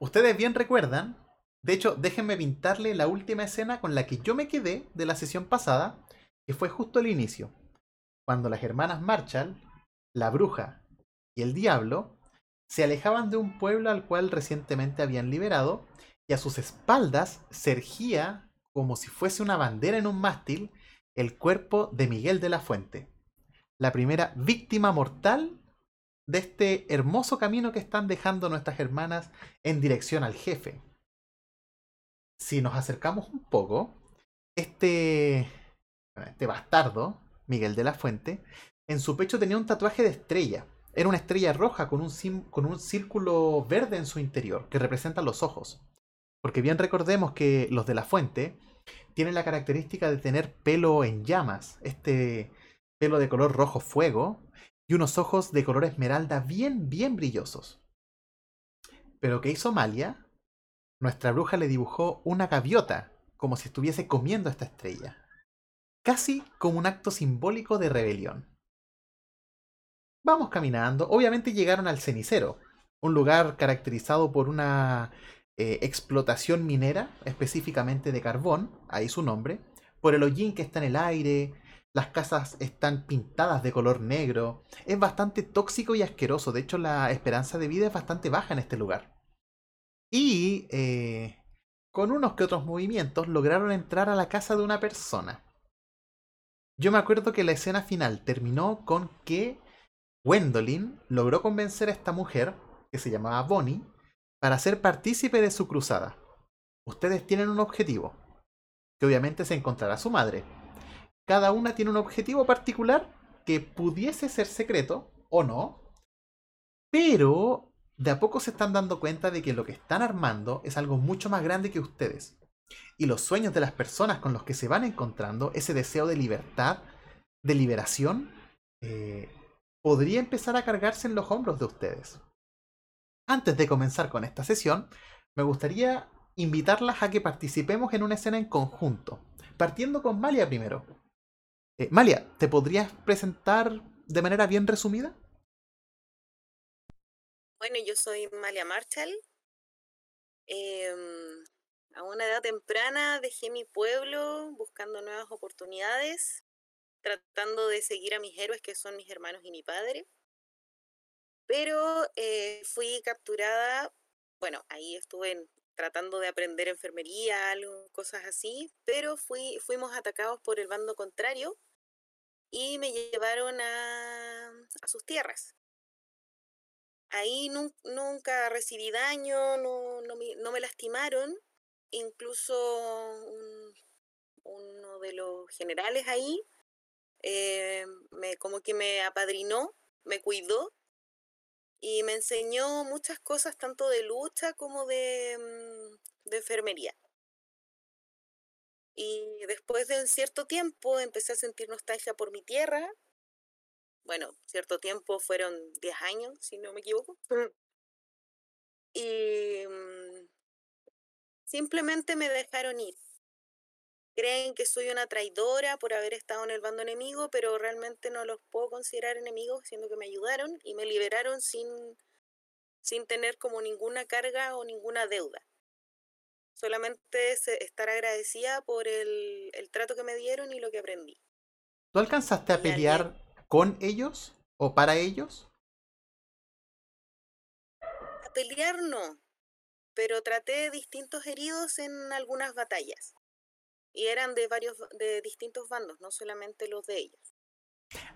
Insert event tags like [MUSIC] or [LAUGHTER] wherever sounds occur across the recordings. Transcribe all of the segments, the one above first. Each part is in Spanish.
ustedes bien recuerdan, de hecho, déjenme pintarle la última escena con la que yo me quedé de la sesión pasada, que fue justo el inicio, cuando las hermanas Marshall, la bruja y el diablo se alejaban de un pueblo al cual recientemente habían liberado, y a sus espaldas se como si fuese una bandera en un mástil, el cuerpo de Miguel de la Fuente, la primera víctima mortal de este hermoso camino que están dejando nuestras hermanas en dirección al jefe. Si nos acercamos un poco, este, este bastardo, Miguel de la Fuente, en su pecho tenía un tatuaje de estrella. Era una estrella roja con un, con un círculo verde en su interior, que representa los ojos. Porque bien recordemos que los de la Fuente tienen la característica de tener pelo en llamas, este pelo de color rojo fuego, y unos ojos de color esmeralda bien, bien brillosos. Pero ¿qué hizo Malia? Nuestra bruja le dibujó una gaviota, como si estuviese comiendo esta estrella. Casi como un acto simbólico de rebelión. Vamos caminando. Obviamente llegaron al cenicero, un lugar caracterizado por una eh, explotación minera, específicamente de carbón, ahí su nombre, por el hollín que está en el aire, las casas están pintadas de color negro. Es bastante tóxico y asqueroso. De hecho, la esperanza de vida es bastante baja en este lugar. Y eh, con unos que otros movimientos lograron entrar a la casa de una persona. Yo me acuerdo que la escena final terminó con que Gwendolyn logró convencer a esta mujer, que se llamaba Bonnie, para ser partícipe de su cruzada. Ustedes tienen un objetivo, que obviamente se encontrará su madre, cada una tiene un objetivo particular que pudiese ser secreto o no, pero de a poco se están dando cuenta de que lo que están armando es algo mucho más grande que ustedes. Y los sueños de las personas con los que se van encontrando, ese deseo de libertad, de liberación, eh, podría empezar a cargarse en los hombros de ustedes. Antes de comenzar con esta sesión, me gustaría invitarlas a que participemos en una escena en conjunto, partiendo con Malia primero. Eh, Malia, ¿te podrías presentar de manera bien resumida? Bueno, yo soy Malia Marshall. Em, a una edad temprana dejé mi pueblo buscando nuevas oportunidades, tratando de seguir a mis héroes que son mis hermanos y mi padre. Pero eh, fui capturada, bueno, ahí estuve tratando de aprender enfermería, algo, cosas así, pero fui, fuimos atacados por el bando contrario y me llevaron a, sus tierras. Ahí nunca recibí daño, no, no, me, lastimaron, incluso uno de los generales ahí eh, me, como que me apadrinó, me cuidó y me enseñó muchas cosas tanto de lucha como de, mm, de enfermería. Y después de un cierto tiempo empecé a sentir nostalgia por mi tierra. Bueno, cierto tiempo fueron 10 años, si no me equivoco. Y mm, simplemente me dejaron ir. Creen que soy una traidora por haber estado en el bando enemigo, pero realmente no los puedo considerar enemigos, siendo que me ayudaron y me liberaron sin, sin tener como ninguna carga o ninguna deuda solamente estar agradecida por el, trato que me dieron y lo que aprendí. ¿Tú alcanzaste a pelear con ellos o para ellos? A pelear no, pero traté distintos heridos en algunas batallas. Y eran de varios, de distintos bandos, no solamente los de ellos.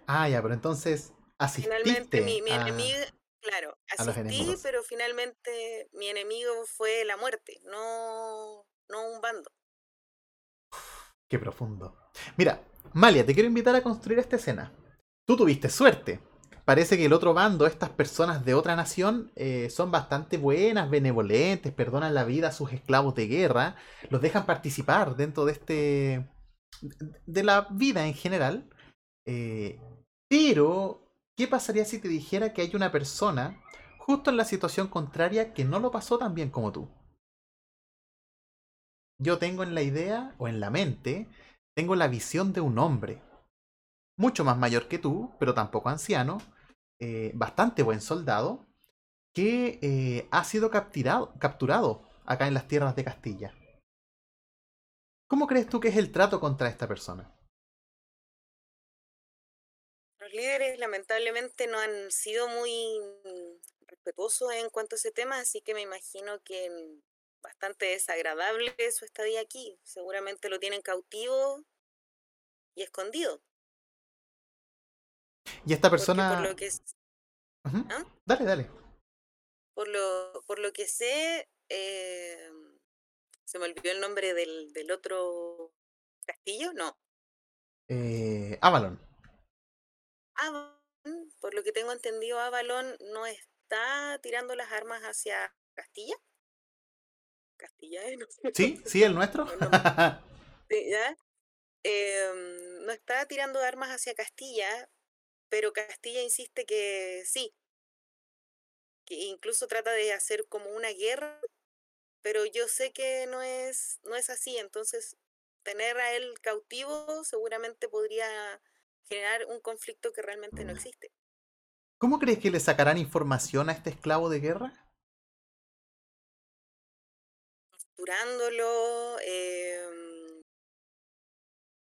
Ah, ya, pero entonces asististe Finalmente mi, mi enemigo, Claro, asistí, pero finalmente mi enemigo fue la muerte, no, no un bando. Qué profundo. Mira, Malia, te quiero invitar a construir esta escena. Tú tuviste suerte. Parece que el otro bando, estas personas de otra nación, eh, son bastante buenas, benevolentes, perdonan la vida a sus esclavos de guerra, los dejan participar dentro de este. de la vida en general. Eh, pero ¿Qué pasaría si te dijera que hay una persona justo en la situación contraria que no lo pasó tan bien como tú? Yo tengo en la idea o en la mente, tengo la visión de un hombre, mucho más mayor que tú, pero tampoco anciano, eh, bastante buen soldado, que eh, ha sido capturado, capturado acá en las tierras de Castilla. ¿Cómo crees tú que es el trato contra esta persona? Líderes lamentablemente no han sido muy respetuosos en cuanto a ese tema, así que me imagino que bastante desagradable su estadía aquí. Seguramente lo tienen cautivo y escondido. Y esta persona... Por lo que... ¿Ah? Dale, dale. Por lo, por lo que sé, eh, se me olvidó el nombre del, del otro castillo, no. Eh, Avalon. Avalon, por lo que tengo entendido, Avalon no está tirando las armas hacia Castilla. Castilla, ¿eh? [LAUGHS] Sí, sí, el nuestro. [LAUGHS] sí, ¿ya? Em, no está tirando armas hacia Castilla, pero Castilla insiste que sí, que incluso trata de hacer como una guerra, pero yo sé que no es, no es así, entonces tener a él cautivo seguramente podría generar un conflicto que realmente no existe. ¿Cómo crees que le sacarán información a este esclavo de guerra? Torturándolo, em,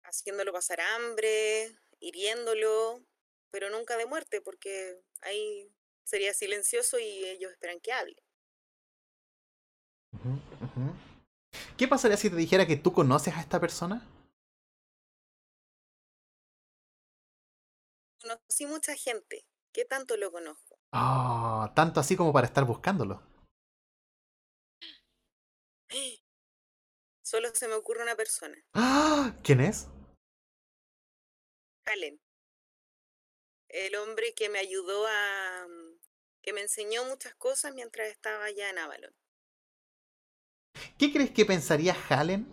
haciéndolo pasar hambre, hiriéndolo, pero nunca de muerte, porque ahí sería silencioso y ellos esperan que hable. ¿Qué pasaría si te dijera que tú conoces a esta persona? Conocí mucha gente. ¿Qué tanto lo conozco? Ah, tanto así como para estar buscándolo. Solo se me ocurre una persona. ¡Ah! ¿Quién es? Allen el hombre que me ayudó a, mm, que me enseñó muchas cosas mientras estaba allá en Avalon. ¿Qué crees que pensaría Halen?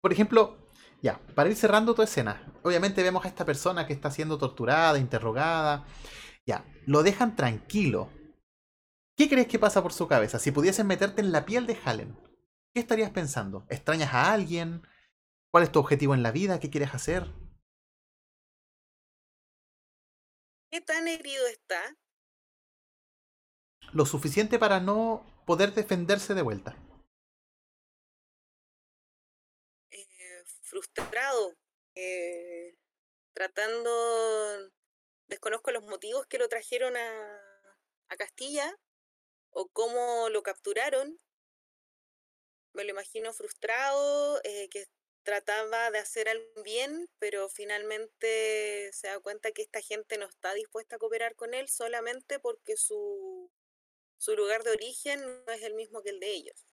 Por ejemplo, ya, para ir cerrando tu escena, obviamente vemos a esta persona que está siendo torturada, interrogada, ya, lo dejan tranquilo. ¿Qué crees que pasa por su cabeza? Si pudieses meterte en la piel de Halen, ¿qué estarías pensando? ¿Extrañas a alguien? ¿Cuál es tu objetivo en la vida? ¿Qué quieres hacer? ¿Qué tan herido está? Lo suficiente para no poder defenderse de vuelta. Eh, frustrado, eh, tratando, desconozco los motivos que lo trajeron a, a Castilla o cómo lo capturaron. Me lo imagino frustrado, eh, que trataba de hacer algo bien, pero finalmente se da cuenta que esta gente no está dispuesta a cooperar con él solamente porque su, su lugar de origen no es el mismo que el de ellos.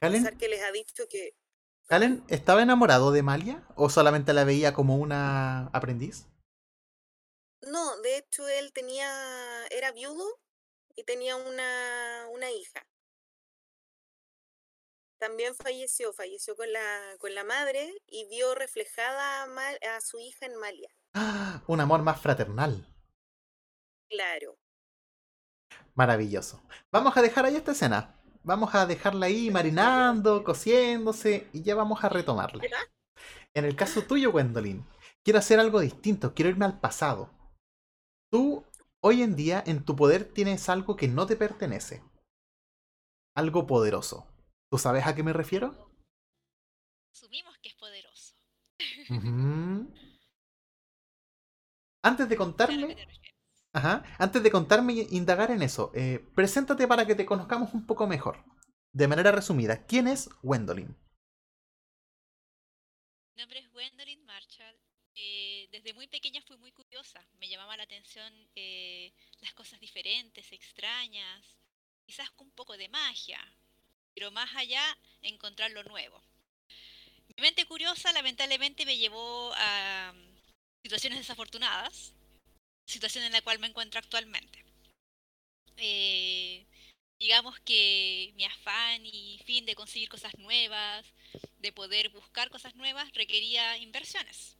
Halen, que les ha dicho que... ¿Halen estaba enamorado de Malia o solamente la veía como una aprendiz? No, de hecho él tenía, era viudo y tenía una, una hija también falleció, falleció con la, con la madre y vio reflejada a, a su hija en Malia. ¡Ah! [GASPS] Un amor más fraternal. Claro. Maravilloso. Vamos a dejar ahí esta escena. Vamos a dejarla ahí marinando, cociéndose y ya vamos a retomarla. En el caso tuyo, Gwendolyn, quiero hacer algo distinto, quiero irme al pasado. Tú, hoy en día, en tu poder tienes algo que no te pertenece. Algo poderoso. ¿Tú sabes a qué me refiero? Asumimos que es poderoso. Antes de contarme. Ajá, antes de contarme e indagar en eso, eh, preséntate para que te conozcamos un poco mejor. De manera resumida, ¿quién es Gwendolyn? Mi nombre es Gwendolyn Marshall. Eh, desde muy pequeña fui muy curiosa. Me llamaba la atención eh, las cosas diferentes, extrañas, quizás un poco de magia, pero más allá encontrar lo nuevo. Mi mente curiosa lamentablemente me llevó a mm, situaciones desafortunadas, situación en la cual me encuentro actualmente. Eh, digamos que mi afán y fin de conseguir cosas nuevas, de poder buscar cosas nuevas, requería inversiones.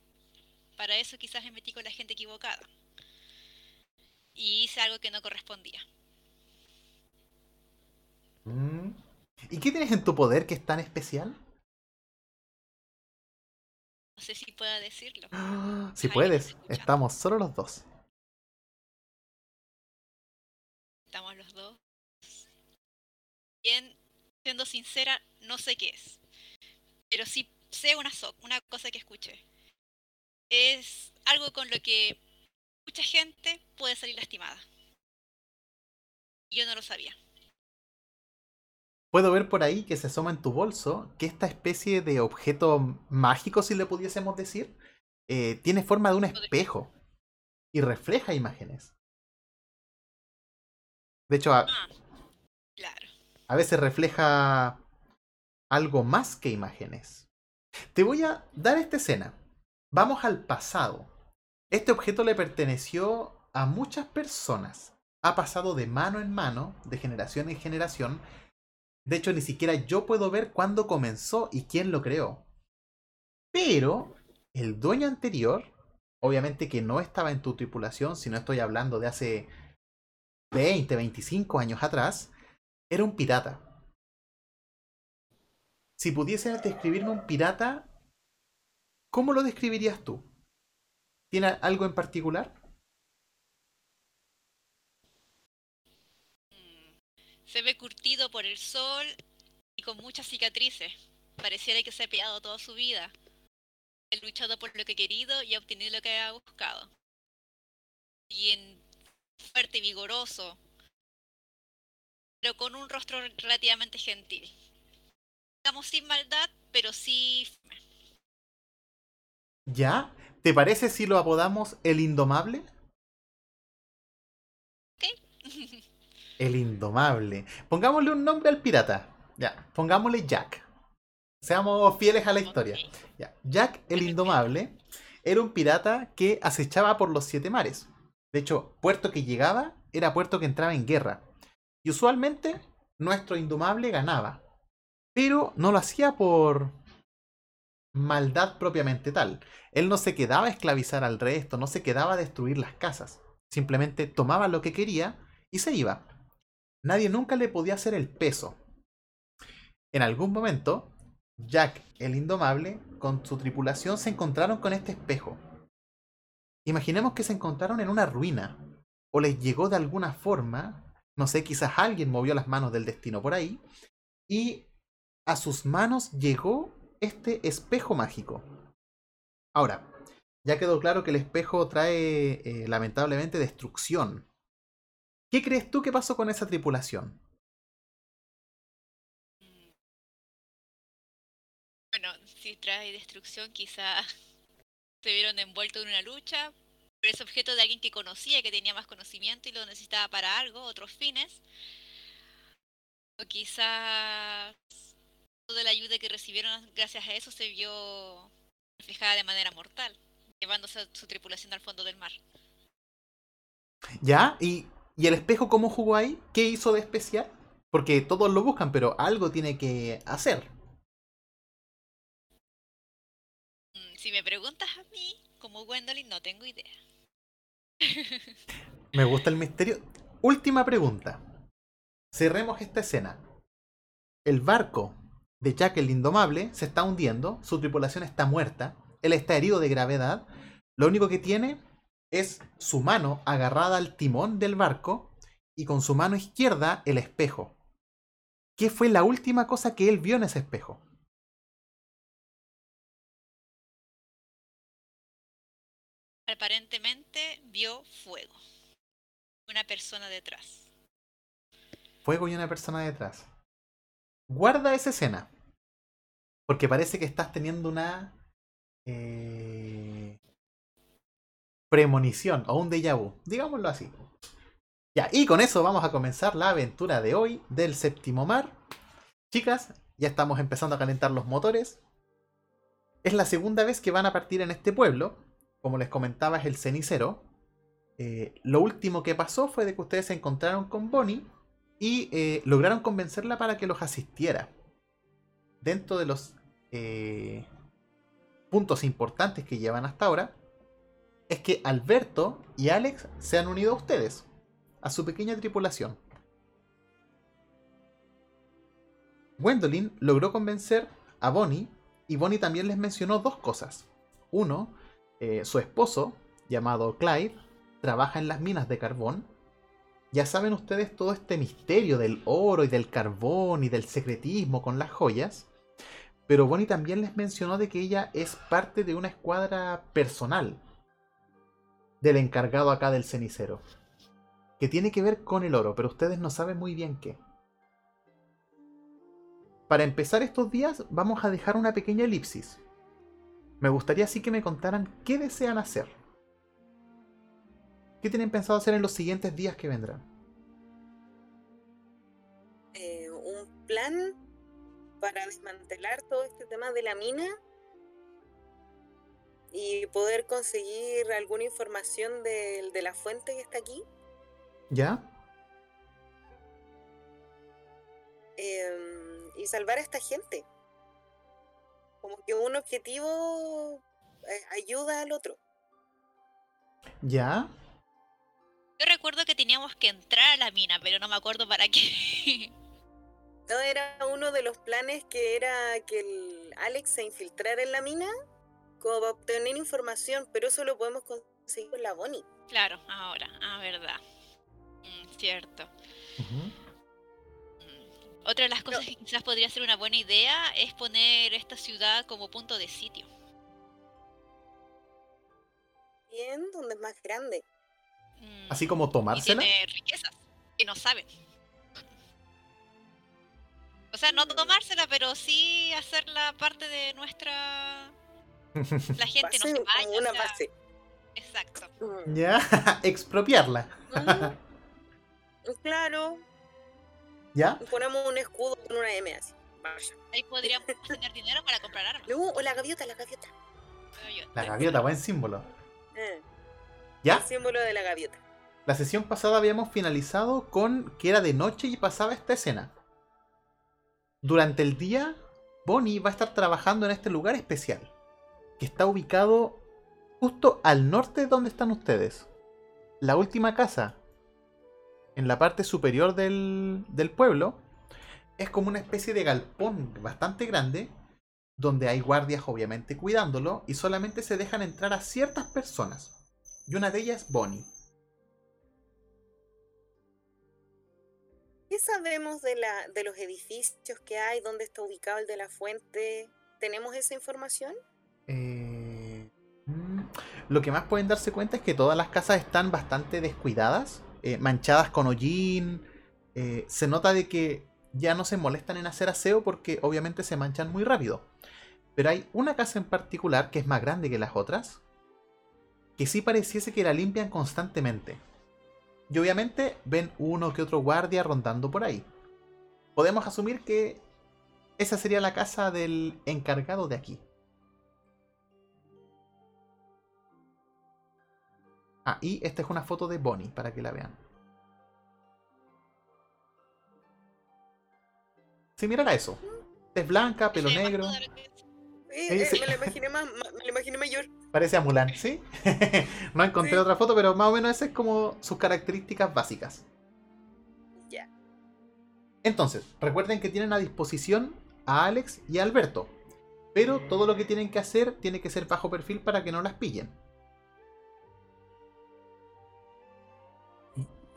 Para eso quizás me metí con la gente equivocada. Y hice algo que no correspondía. Mm. ¿Y qué tienes en tu poder que es tan especial? No sé si pueda decirlo. [GASPS] Si puedes, estamos solo los dos. somos los dos. Bien, siendo sincera, no sé qué es. Pero sí sé una, una cosa que escuché. Es algo con lo que mucha gente puede salir lastimada. Yo no lo sabía. Puedo ver por ahí que se asoma en tu bolso que esta especie de objeto mágico, si le pudiésemos decir, eh, tiene forma de un espejo y refleja imágenes. De hecho, a, Ah. A veces refleja algo más que imágenes. Te voy a dar esta escena. Vamos al pasado. Este objeto le perteneció a muchas personas. Ha pasado de mano en mano, de generación en generación. De hecho, ni siquiera yo puedo ver cuándo comenzó y quién lo creó. Pero el dueño anterior, obviamente que no estaba en tu tripulación, si no estoy hablando de hace 20, 25 años atrás, era un pirata. Si pudieses describirme un pirata, ¿cómo lo describirías tú? ¿Tiene algo en particular? Mm, Se ve curtido por el sol y con muchas cicatrices. Pareciera que se ha peleado toda su vida. Ha luchado por lo que ha querido y ha obtenido lo que ha buscado. Bien fuerte y vigoroso, pero con un rostro relativamente gentil. Digamos sin maldad, pero sí ¿Ya? ¿Te parece si lo apodamos el Indomable? [LAUGHS] El Indomable. Pongámosle un nombre al pirata. Ya, pongámosle Jack. Seamos fieles a la historia. Ok. Ya, Jack el Indomable era un pirata que acechaba por los siete mares. De hecho, puerto que llegaba era puerto que entraba en guerra. Y usualmente nuestro Indomable ganaba. Pero no lo hacía por maldad propiamente tal. Él no se quedaba a esclavizar al resto, no se quedaba a destruir las casas. Simplemente tomaba lo que quería y se iba. Nadie nunca le podía hacer el peso. En algún momento, Jack el Indomable con su tripulación se encontraron con este espejo. Imaginemos que se encontraron en una ruina, o les llegó de alguna forma, no sé, quizás alguien movió las manos del destino por ahí, y a sus manos llegó este espejo mágico. Ahora, ya quedó claro que el espejo trae eh, lamentablemente destrucción. ¿Qué crees tú que pasó con esa tripulación? Bueno, si trae destrucción, quizá [LAUGHS] se vieron envueltos en una lucha ese objeto de alguien que conocía, que tenía más conocimiento y lo necesitaba para algo, otros fines. O quizás toda la ayuda que recibieron gracias a eso se vio reflejada de manera mortal, llevándose a su tripulación al fondo del mar. ¿Ya? ¿Y, ¿Y el espejo cómo jugó ahí? ¿Qué hizo de especial? Porque todos lo buscan, pero algo tiene que hacer. Mm, Si me preguntas a mí, como Gwendolyn, no tengo idea. [LAUGHS] Me gusta el misterio. Última pregunta. Cerremos esta escena. El barco de Jack el Indomable se está hundiendo, su tripulación está muerta, él está herido de gravedad, lo único que tiene es su mano agarrada al timón del barco y con su mano izquierda el espejo. ¿Qué fue la última cosa que él vio en ese espejo? Aparentemente vio fuego. Una persona detrás. Fuego y una persona detrás. Guarda esa escena. Porque parece que estás teniendo una eh, premonición o un déjà vu. Digámoslo así. Ya, y con eso vamos a comenzar la aventura de hoy del séptimo mar. Chicas, ya estamos empezando a calentar los motores. Es la segunda vez que van a partir en este pueblo. Como les comentaba, es el cenicero. Eh, lo último que pasó fue de que ustedes se encontraron con Bonnie y eh, lograron convencerla para que los asistiera. Dentro de los eh, puntos importantes que llevan hasta ahora, es que Alberto y Alex se han unido a ustedes, a su pequeña tripulación. Gwendolyn logró convencer a Bonnie y Bonnie también les mencionó dos cosas. Uno, eh, su esposo, llamado Clyde, trabaja en las minas de carbón ya saben ustedes todo este misterio del oro y del carbón y del secretismo con las joyas. Pero Bonnie también les mencionó de que ella es parte de una escuadra personal del encargado acá del cenicero. Que tiene que ver con el oro, pero ustedes no saben muy bien qué. Para empezar estos días vamos a dejar una pequeña elipsis. Me gustaría así que me contaran qué desean hacer. ¿Qué tienen pensado hacer en los siguientes días que vendrán? Eh, un plan para desmantelar todo este tema de la mina y poder conseguir alguna información de, de la fuente que está aquí. ¿Ya? em, y salvar a esta gente. Como que un objetivo eh, ayuda al otro. ¿Ya? Yo recuerdo que teníamos que entrar a la mina, pero no me acuerdo para qué. [LAUGHS] No era uno de los planes que era que el Alex se infiltrara en la mina como para obtener información, pero eso lo podemos conseguir con la Bonnie. claro, ahora, ah, verdad. Mm, cierto. Otra de las cosas que quizás podría ser una buena idea es poner esta ciudad como punto de sitio. Bien, donde es más grande. Mm, Así como Y tomársela. tiene riquezas que no saben. O sea, no tomársela, pero sí hacerla parte de nuestra... [LAUGHS] La gente no Base se vaya. una sea, base. Exacto. Mm. ¿Ya? [LAUGHS] Expropiarla. Mm, [LAUGHS] claro, ¿Ya? ponemos un escudo con una M así. Ahí podríamos [LAUGHS] tener dinero para comprar armas. No, o la gaviota, la gaviota. La gaviota, buen símbolo. Eh, ¿Ya? El símbolo de la gaviota. La sesión pasada habíamos finalizado con que era de noche y pasaba esta escena. Durante el día, Bonnie va a estar trabajando en este lugar especial, que está ubicado justo al norte de donde están ustedes. La última casa, en la parte superior del, del pueblo, es como una especie de galpón bastante grande, donde hay guardias obviamente cuidándolo y solamente se dejan entrar a ciertas personas. Y una de ellas es Bonnie. ¿Qué sabemos de, la, de los edificios que hay? ¿Dónde está ubicado el de la fuente? ¿Tenemos esa información? Eh, mm, lo que más pueden darse cuenta es que todas las casas están bastante descuidadas, eh, manchadas con hollín. eh, se nota de que ya no se molestan en hacer aseo porque obviamente se manchan muy rápido. Pero hay una casa en particular que es más grande que las otras, que sí pareciese que la limpian constantemente. Y obviamente ven uno que otro guardia rondando por ahí. Podemos asumir que esa sería la casa del encargado de aquí. Ah, y esta es una foto de Bonnie para que la vean. Sí, mira eso. Es blanca, pelo Sí, negro. Eh, Sí, eh, sí. Me lo imaginé más, me lo imaginé mayor. Parece a Mulan, ¿sí? [LAUGHS] no encontré Sí. otra foto, pero más o menos esas es como sus características básicas. Ya. Entonces, recuerden que tienen a disposición a Alex y a Alberto. Pero todo lo que tienen que hacer tiene que ser bajo perfil para que no las pillen.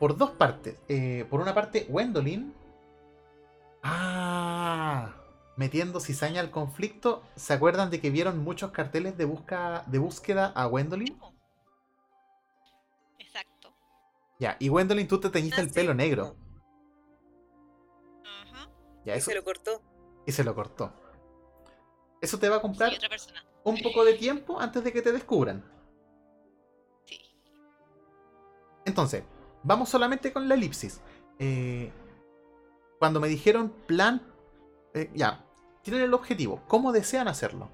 Por dos partes. Eh, por una parte, Gwendolyn. Ah, metiendo cizaña al conflicto. ¿Se acuerdan de que vieron muchos carteles de, busca, de búsqueda a Gwendolyn? Exacto. Ya, y Gwendolyn, tú te teñiste Ah, el sí. pelo negro. Ajá. Ya, Y eso, se lo cortó. y se lo cortó. Eso te va a comprar Sí, otra persona. un poco de tiempo antes de que te descubran. Sí. Entonces, vamos solamente con la elipsis. Eh, cuando me dijeron plan, eh, ya, tienen el objetivo. ¿Cómo desean hacerlo?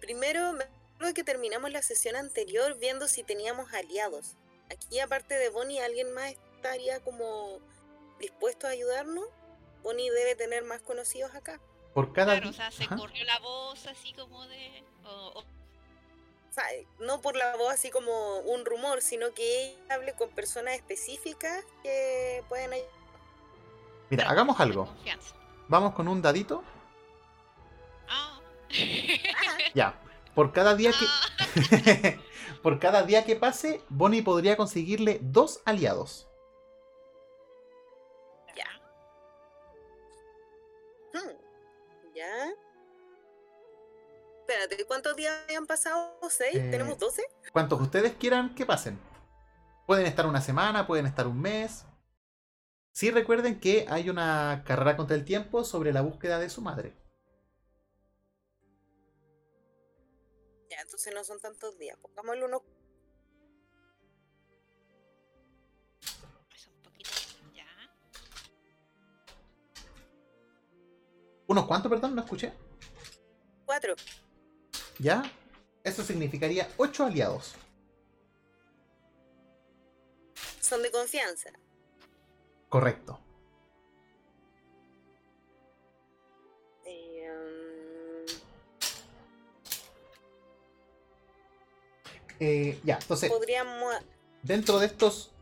Primero, me acuerdo que terminamos la sesión anterior viendo si teníamos aliados. Aquí, aparte de Bonnie, ¿alguien más estaría como dispuesto a ayudarnos? Bonnie debe tener más conocidos acá. Por cada Claro, o di- sea, se Ajá. corrió la voz así como de... o- o- O sea, no por la voz así como un rumor, sino que ella hable con personas específicas que pueden ayudar. Mira, pero hagamos algo. confianza. Vamos con un dadito. Ah. [LAUGHS] Ya. por cada día que. Ah, [LAUGHS] por cada día que pase, Bonnie podría conseguirle dos aliados. Ya. Espérate, ¿cuántos días habían pasado? ¿Seis? Eh, ¿Tenemos doce? Cuantos ustedes quieran que pasen. Pueden estar una semana, pueden estar un mes. Sí recuerden que hay una carrera contra el tiempo sobre la búsqueda de su madre. Ya, entonces no son tantos días. Pongámosle unos ¿Unos cuantos, perdón? No escuché. cuatro. ¿Ya? Eso significaría ocho aliados. Son de confianza. Correcto. Eh, mm, Eh, ya, entonces, podríamos. dentro de estos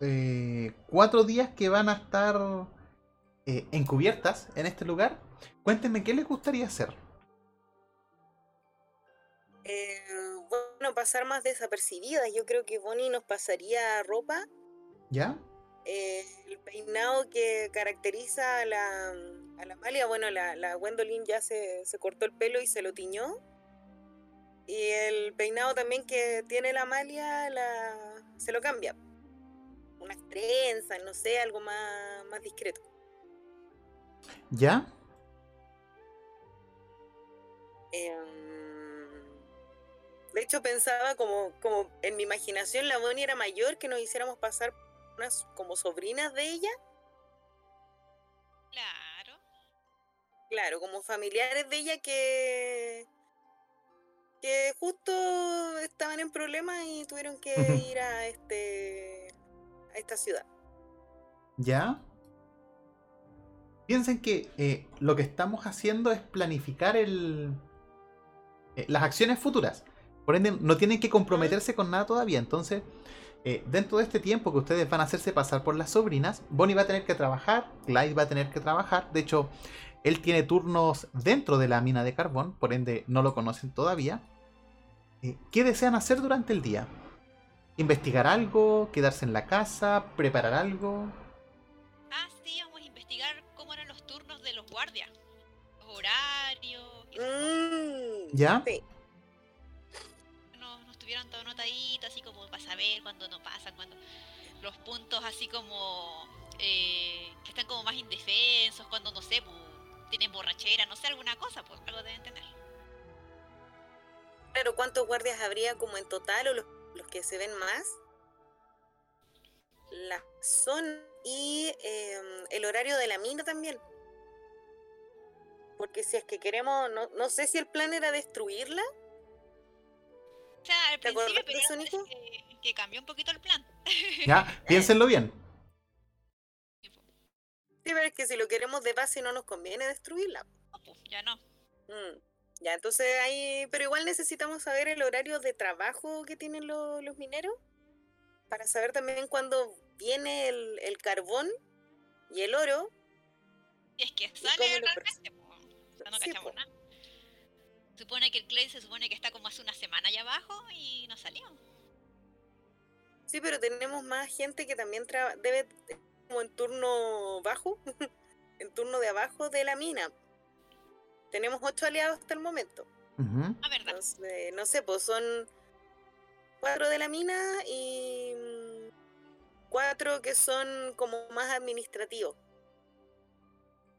eh, cuatro días que van a estar eh, encubiertas en este lugar, cuéntenme qué les gustaría hacer. eh, bueno, pasar más desapercibidas. Yo creo que Bonnie nos pasaría ropa. ¿Ya? eh, el peinado que caracteriza a la, a la Amalia. Bueno, la, la Gwendolyn ya se, se cortó el pelo y se lo tiñó. Y el peinado también que tiene la Amalia la, se lo cambia. Unas trenzas, no sé, algo más, más discreto. ¿Ya? Em, de hecho, pensaba como, como en mi imaginación la Bonnie era mayor, que nos hiciéramos pasar unas como sobrinas de ella. Claro. Claro, como familiares de ella que que justo estaban en problemas y tuvieron que ir a este a esta ciudad. ¿Ya? Piensen que eh, lo que estamos haciendo es planificar el, eh, las acciones futuras. Por ende, no tienen que comprometerse con nada todavía. Entonces, eh, dentro de este tiempo que ustedes van a hacerse pasar por las sobrinas, Bonnie va a tener que trabajar, Clyde va a tener que trabajar. De hecho, él tiene turnos dentro de la mina de carbón, por ende no lo conocen todavía. ¿Qué desean hacer durante el día? ¿Investigar algo? ¿Quedarse en la casa? ¿Preparar algo? Mm, ¿Ya? sí. nos, nos tuvieron todo notadito, así como para saber cuándo no pasan, cuando los puntos así como eh, que están como más indefensos, cuando no sé, pues, tienen borrachera, no sé, alguna cosa, pues algo deben tener. Claro, ¿cuántos guardias habría como en total o los, los que se ven más? La zona y em, el horario de la mina también. Porque si es que queremos, no, no sé si el plan era destruirla. O sea, al ¿Te acuerdas principio que, que cambió un poquito el plan. [LAUGHS] ¿Ya? [LAUGHS] Piénsenlo bien. Sí, pero es que si lo queremos de base no nos conviene destruirla. No, pues, ya no. Mm, Ya, entonces ahí, pero igual necesitamos saber el horario de trabajo que tienen lo- los mineros para saber también cuándo viene el, el carbón y el oro. Y es que sale realmente, no Sí, cachamos nada. Supone que el Clay se supone que está como hace una semana allá abajo y no salió. Sí, pero tenemos más gente que también traba- debe como en turno bajo, [LAUGHS] en turno de abajo de la mina. Tenemos ocho aliados hasta el momento. Ah, verdad. Entonces, no sé, pues son cuatro de la mina y cuatro que son como más administrativos.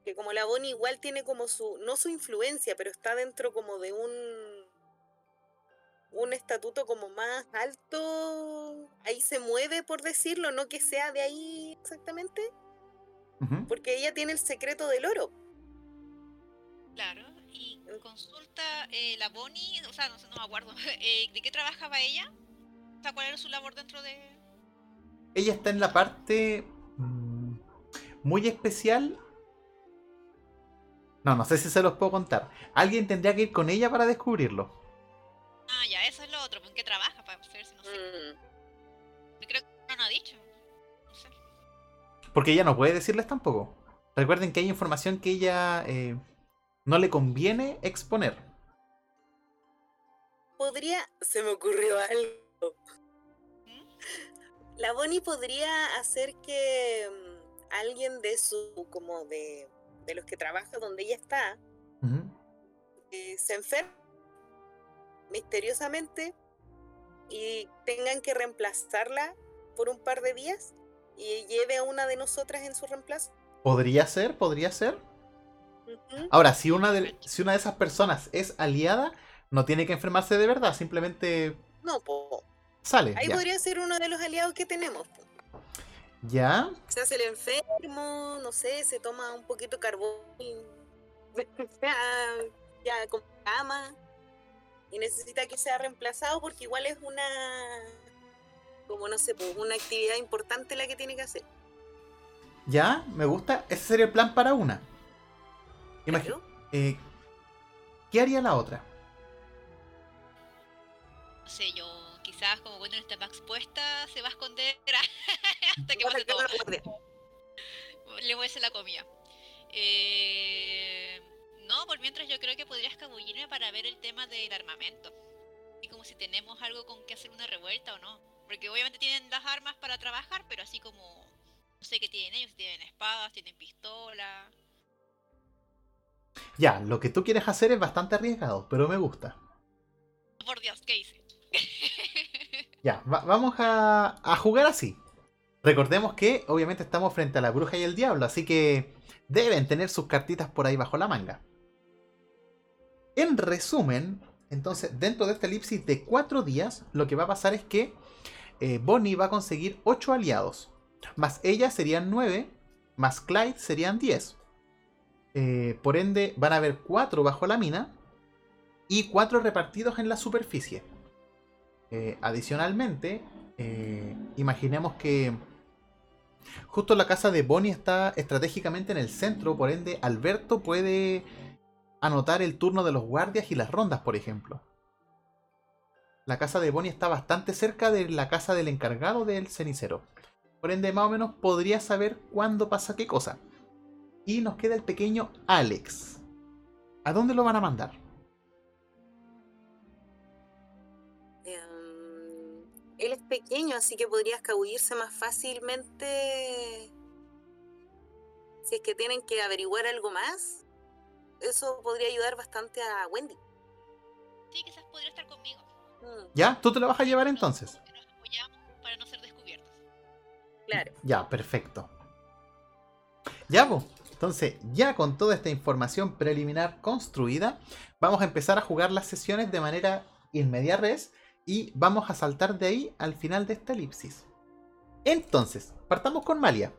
Que como la Bonnie igual tiene como su, no su influencia, pero está dentro como de un un estatuto como más alto, ahí se mueve por decirlo, no que sea de ahí exactamente, porque ella tiene el secreto del oro. Claro. Y consulta eh, la Bonnie, o sea, no sé, no me acuerdo. [LAUGHS] eh, ¿De qué trabajaba ella? O sea, ¿cuál era su labor dentro de...? Ella está en la parte mm, muy especial. No, no sé si se los puedo contar. Alguien tendría que ir con ella para descubrirlo. Ah, ya, eso es lo otro. ¿En qué trabaja? Para saber si no sé. Mm. Yo creo que no lo ha dicho. No sé. Porque ella no puede decirles tampoco. Recuerden que hay información que ella eh, no le conviene exponer. podría. Se me ocurrió algo. ¿Mm? La Bonnie podría hacer que mm, alguien de su. como de. De los que trabaja donde ella está. Eh, se enferme misteriosamente y tengan que reemplazarla por un par de días y lleve a una de nosotras en su reemplazo. Podría ser, podría ser. Ahora, si una, de, si una de esas personas es aliada, no tiene que enfermarse de verdad, simplemente No, po. sale. ahí ya. podría ser uno de los aliados que tenemos. po. ¿Ya? Se hace el enfermo, no sé, se toma un poquito de carbón y [LAUGHS] ya, ya con cama y necesita que sea reemplazado porque igual es una, como no sé, pues, una actividad importante la que tiene que hacer. ¿Ya? Me gusta. Ese sería el plan para una. Imagi- Claro. eh, ¿Qué haría la otra? No sé, yo quizás como cuando está más expuesta se va a esconder [LAUGHS] hasta que pase todo. guardia. Le voy a hacer la comida. Eh, no, por mientras yo creo que podría escabullirme para ver el tema del armamento. Y como si tenemos algo con que hacer una revuelta o no. Porque obviamente tienen las armas para trabajar, pero así como... No sé qué tienen ellos, tienen espadas, tienen pistola. Ya, lo que tú quieres hacer es bastante arriesgado, pero me gusta. Por Dios, ¿qué hice? [LAUGHS] Ya, va- vamos a, a jugar así. Recordemos que obviamente estamos frente a la bruja y el diablo, así que deben tener sus cartitas por ahí bajo la manga. En resumen, entonces, dentro de esta elipsis de cuatro días, lo que va a pasar es que eh, Bonnie va a conseguir 8 aliados. Más ella serían 9, más Clyde serían 10. Eh, por ende, van a haber 4 bajo la mina y 4 repartidos en la superficie. Eh, adicionalmente, eh, imaginemos que justo la casa de Bonnie está estratégicamente en el centro, por ende Alberto puede anotar el turno de los guardias y las rondas, por ejemplo. La casa de Bonnie está bastante cerca de la casa del encargado del cenicero. Por ende, más o menos podría saber cuándo pasa qué cosa. Y nos queda el pequeño Alex. ¿A dónde lo van a mandar? Él es pequeño, así que podría escabullirse más fácilmente. Si es que tienen que averiguar algo más, eso podría ayudar bastante a Wendy. Sí, quizás podría estar conmigo. Mm, ¿Ya? ¿Tú te lo vas a llevar entonces? Nos apoyamos para no ser descubiertos. claro. Ya, perfecto. Ya, pues. Entonces, ya con toda esta información preliminar construida, vamos a empezar a jugar las sesiones de manera inmedia res y vamos a saltar de ahí al final de esta elipsis. Entonces, partamos con Malia.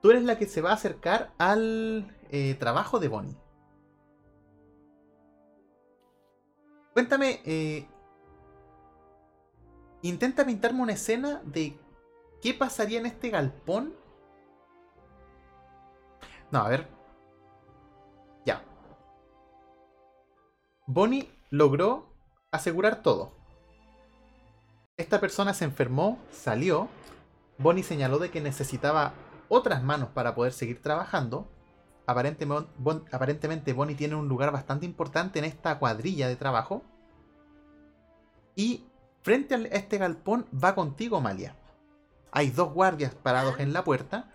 Tú eres la que se va a acercar al eh, trabajo de Bonnie. Cuéntame, eh, intenta pintarme una escena de qué pasaría en este galpón no, a ver. Ya. Bonnie logró asegurar todo. Esta persona se enfermó, salió. Bonnie señaló de que necesitaba otras manos para poder seguir trabajando. Aparentemente, Bon- aparentemente Bonnie tiene un lugar bastante importante en esta cuadrilla de trabajo. Y frente a este galpón va contigo, Malia. Hay dos guardias parados en la puerta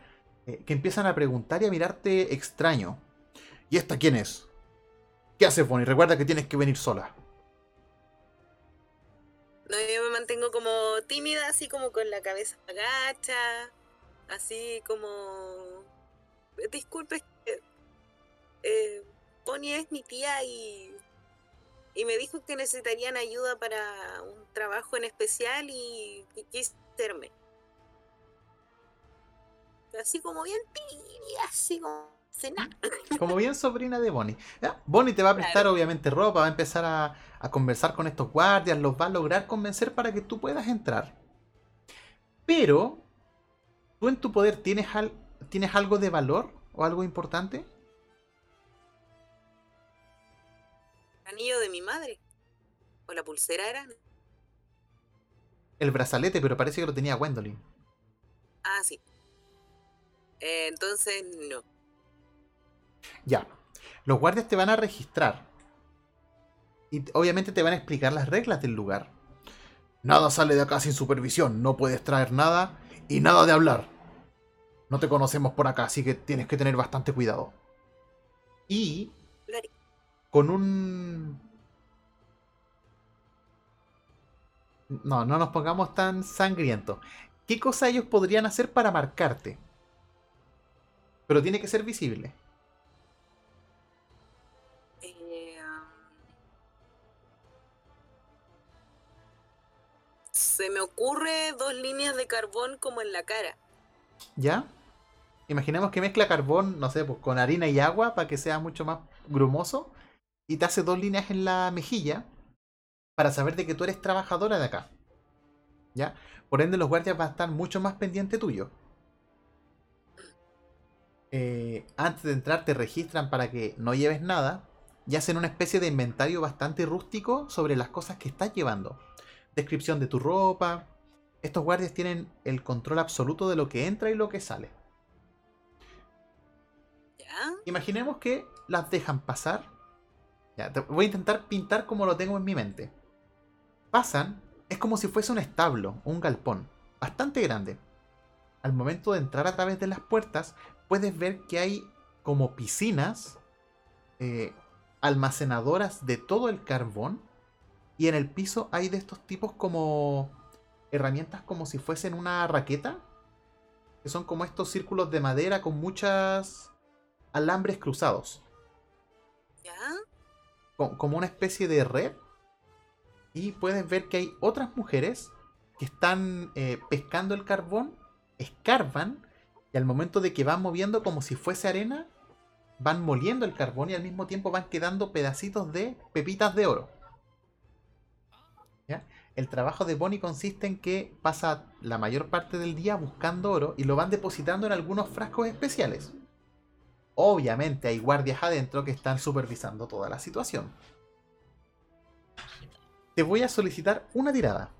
eh, que empiezan a preguntar y a mirarte extraño. ¿Y esta quién es? ¿Qué haces, Bonnie? Recuerda que tienes que venir sola. No, yo me mantengo como tímida, así como con la cabeza agacha, así como... Disculpe, eh, eh, Bonnie es mi tía y, y me dijo que necesitarían ayuda para un trabajo en especial y, y quise hacerme. Así como bien tibia, así como... nada. Como bien sobrina de Bonnie. Ya, Bonnie te va a prestar Claro. obviamente ropa, va a empezar a, a conversar con estos guardias, los va a lograr convencer para que tú puedas entrar. Pero, ¿tú en tu poder tienes, al- tienes algo de valor o algo importante? anillo de mi madre. O la pulsera era. El brazalete, pero parece que lo tenía Gwendolyn. Ah, sí. Eh, entonces, no. Ya. Los guardias te van a registrar. Y obviamente te van a explicar las reglas del lugar. Nada sale de acá sin supervisión, no puedes traer nada y nada de hablar. No te conocemos por acá, así que tienes que tener bastante cuidado. Y con un... No, no nos pongamos tan sangrientos. ¿Qué cosa ellos podrían hacer para marcarte? Pero tiene que ser visible. Se me ocurre dos líneas de carbón como en la cara. ¿Ya? Imaginemos que mezcla carbón, no sé, pues con harina y agua para que sea mucho más grumoso. Y te hace dos líneas en la mejilla para saber de que tú eres trabajadora de acá. ¿Ya? Por ende, los guardias van a estar mucho más pendiente tuyo. Eh, antes de entrar te registran para que no lleves nada y hacen una especie de inventario bastante rústico sobre las cosas que estás llevando. Descripción de tu ropa. Estos guardias tienen el control absoluto de lo que entra y lo que sale. ¿Ya? Imaginemos que las dejan pasar. Ya, te voy a intentar pintar como lo tengo en mi mente. Pasan, es como si fuese un establo, un galpón, bastante grande. Al momento de entrar a través de las puertas, puedes ver que hay como piscinas, eh, almacenadoras de todo el carbón, y en el piso hay de estos tipos como herramientas como si fuesen una raqueta, que son como estos círculos de madera con muchas alambres cruzados, ¿Ya? co- como una especie de red. Y puedes ver que hay otras mujeres que están eh, pescando el carbón, escarban, y al momento de que van moviendo como si fuese arena, van moliendo el carbón y al mismo tiempo van quedando pedacitos de pepitas de oro. ¿Ya? El trabajo de Bonnie consiste en que pasa la mayor parte del día buscando oro y lo van depositando en algunos frascos especiales. Obviamente hay guardias adentro que están supervisando toda la situación. Te voy a solicitar una tirada.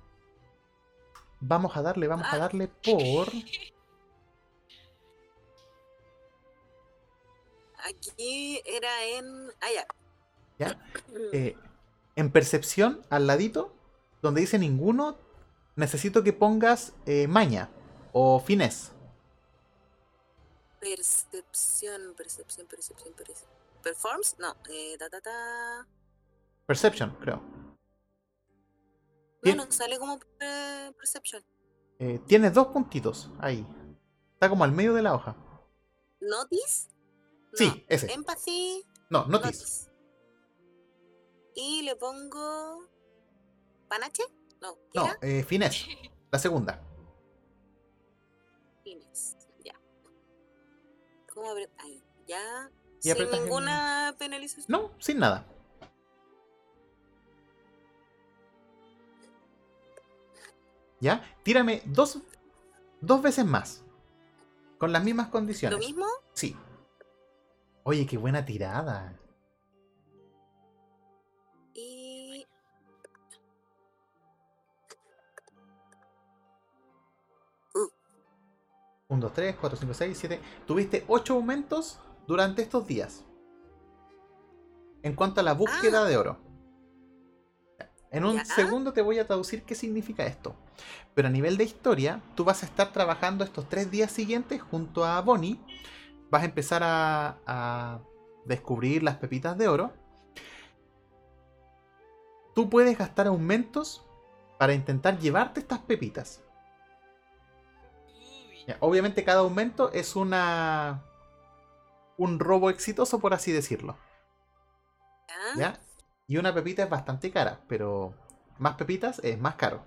Vamos a darle, vamos a darle por... Aquí era en. Ah, ya. ¿Ya? Eh, en percepción, al ladito, donde dice ninguno, necesito que pongas eh, maña o finés. Percepción, percepción, percepción, percepción. ¿Performs? No, eh, ta, ta, ta. Perception, creo. No, Bien. no sale como eh, perception. Eh, tienes dos puntitos ahí. Está como al medio de la hoja. ¿Notice? Sí, ese. Empathy, No, notice. notice. Y le pongo. ¿Panache? No, ¿qué No, era? eh. La segunda. [LAUGHS] Ya. ¿Cómo abre? Ahí, ya. Sin el- ninguna penalización. No, sin nada. ¿Ya? Tírame dos, dos veces más. Con las mismas condiciones. ¿Lo mismo? Sí. Oye, qué buena tirada. 1, 2, 3, 4, 5, 6, 7. Tuviste 8 aumentos durante estos días. En cuanto a la búsqueda Ah. de oro. En un Ya. segundo te voy a traducir qué significa esto. Pero a nivel de historia, tú vas a estar trabajando estos tres días siguientes junto a Bonnie. Vas a empezar a, a descubrir las pepitas de oro. Tú puedes gastar aumentos para intentar llevarte estas pepitas. Ya, Obviamente cada aumento es una un robo exitoso, por así decirlo. ¿Ya? ¿Ya? Y una pepita es bastante cara, pero más pepitas es más caro.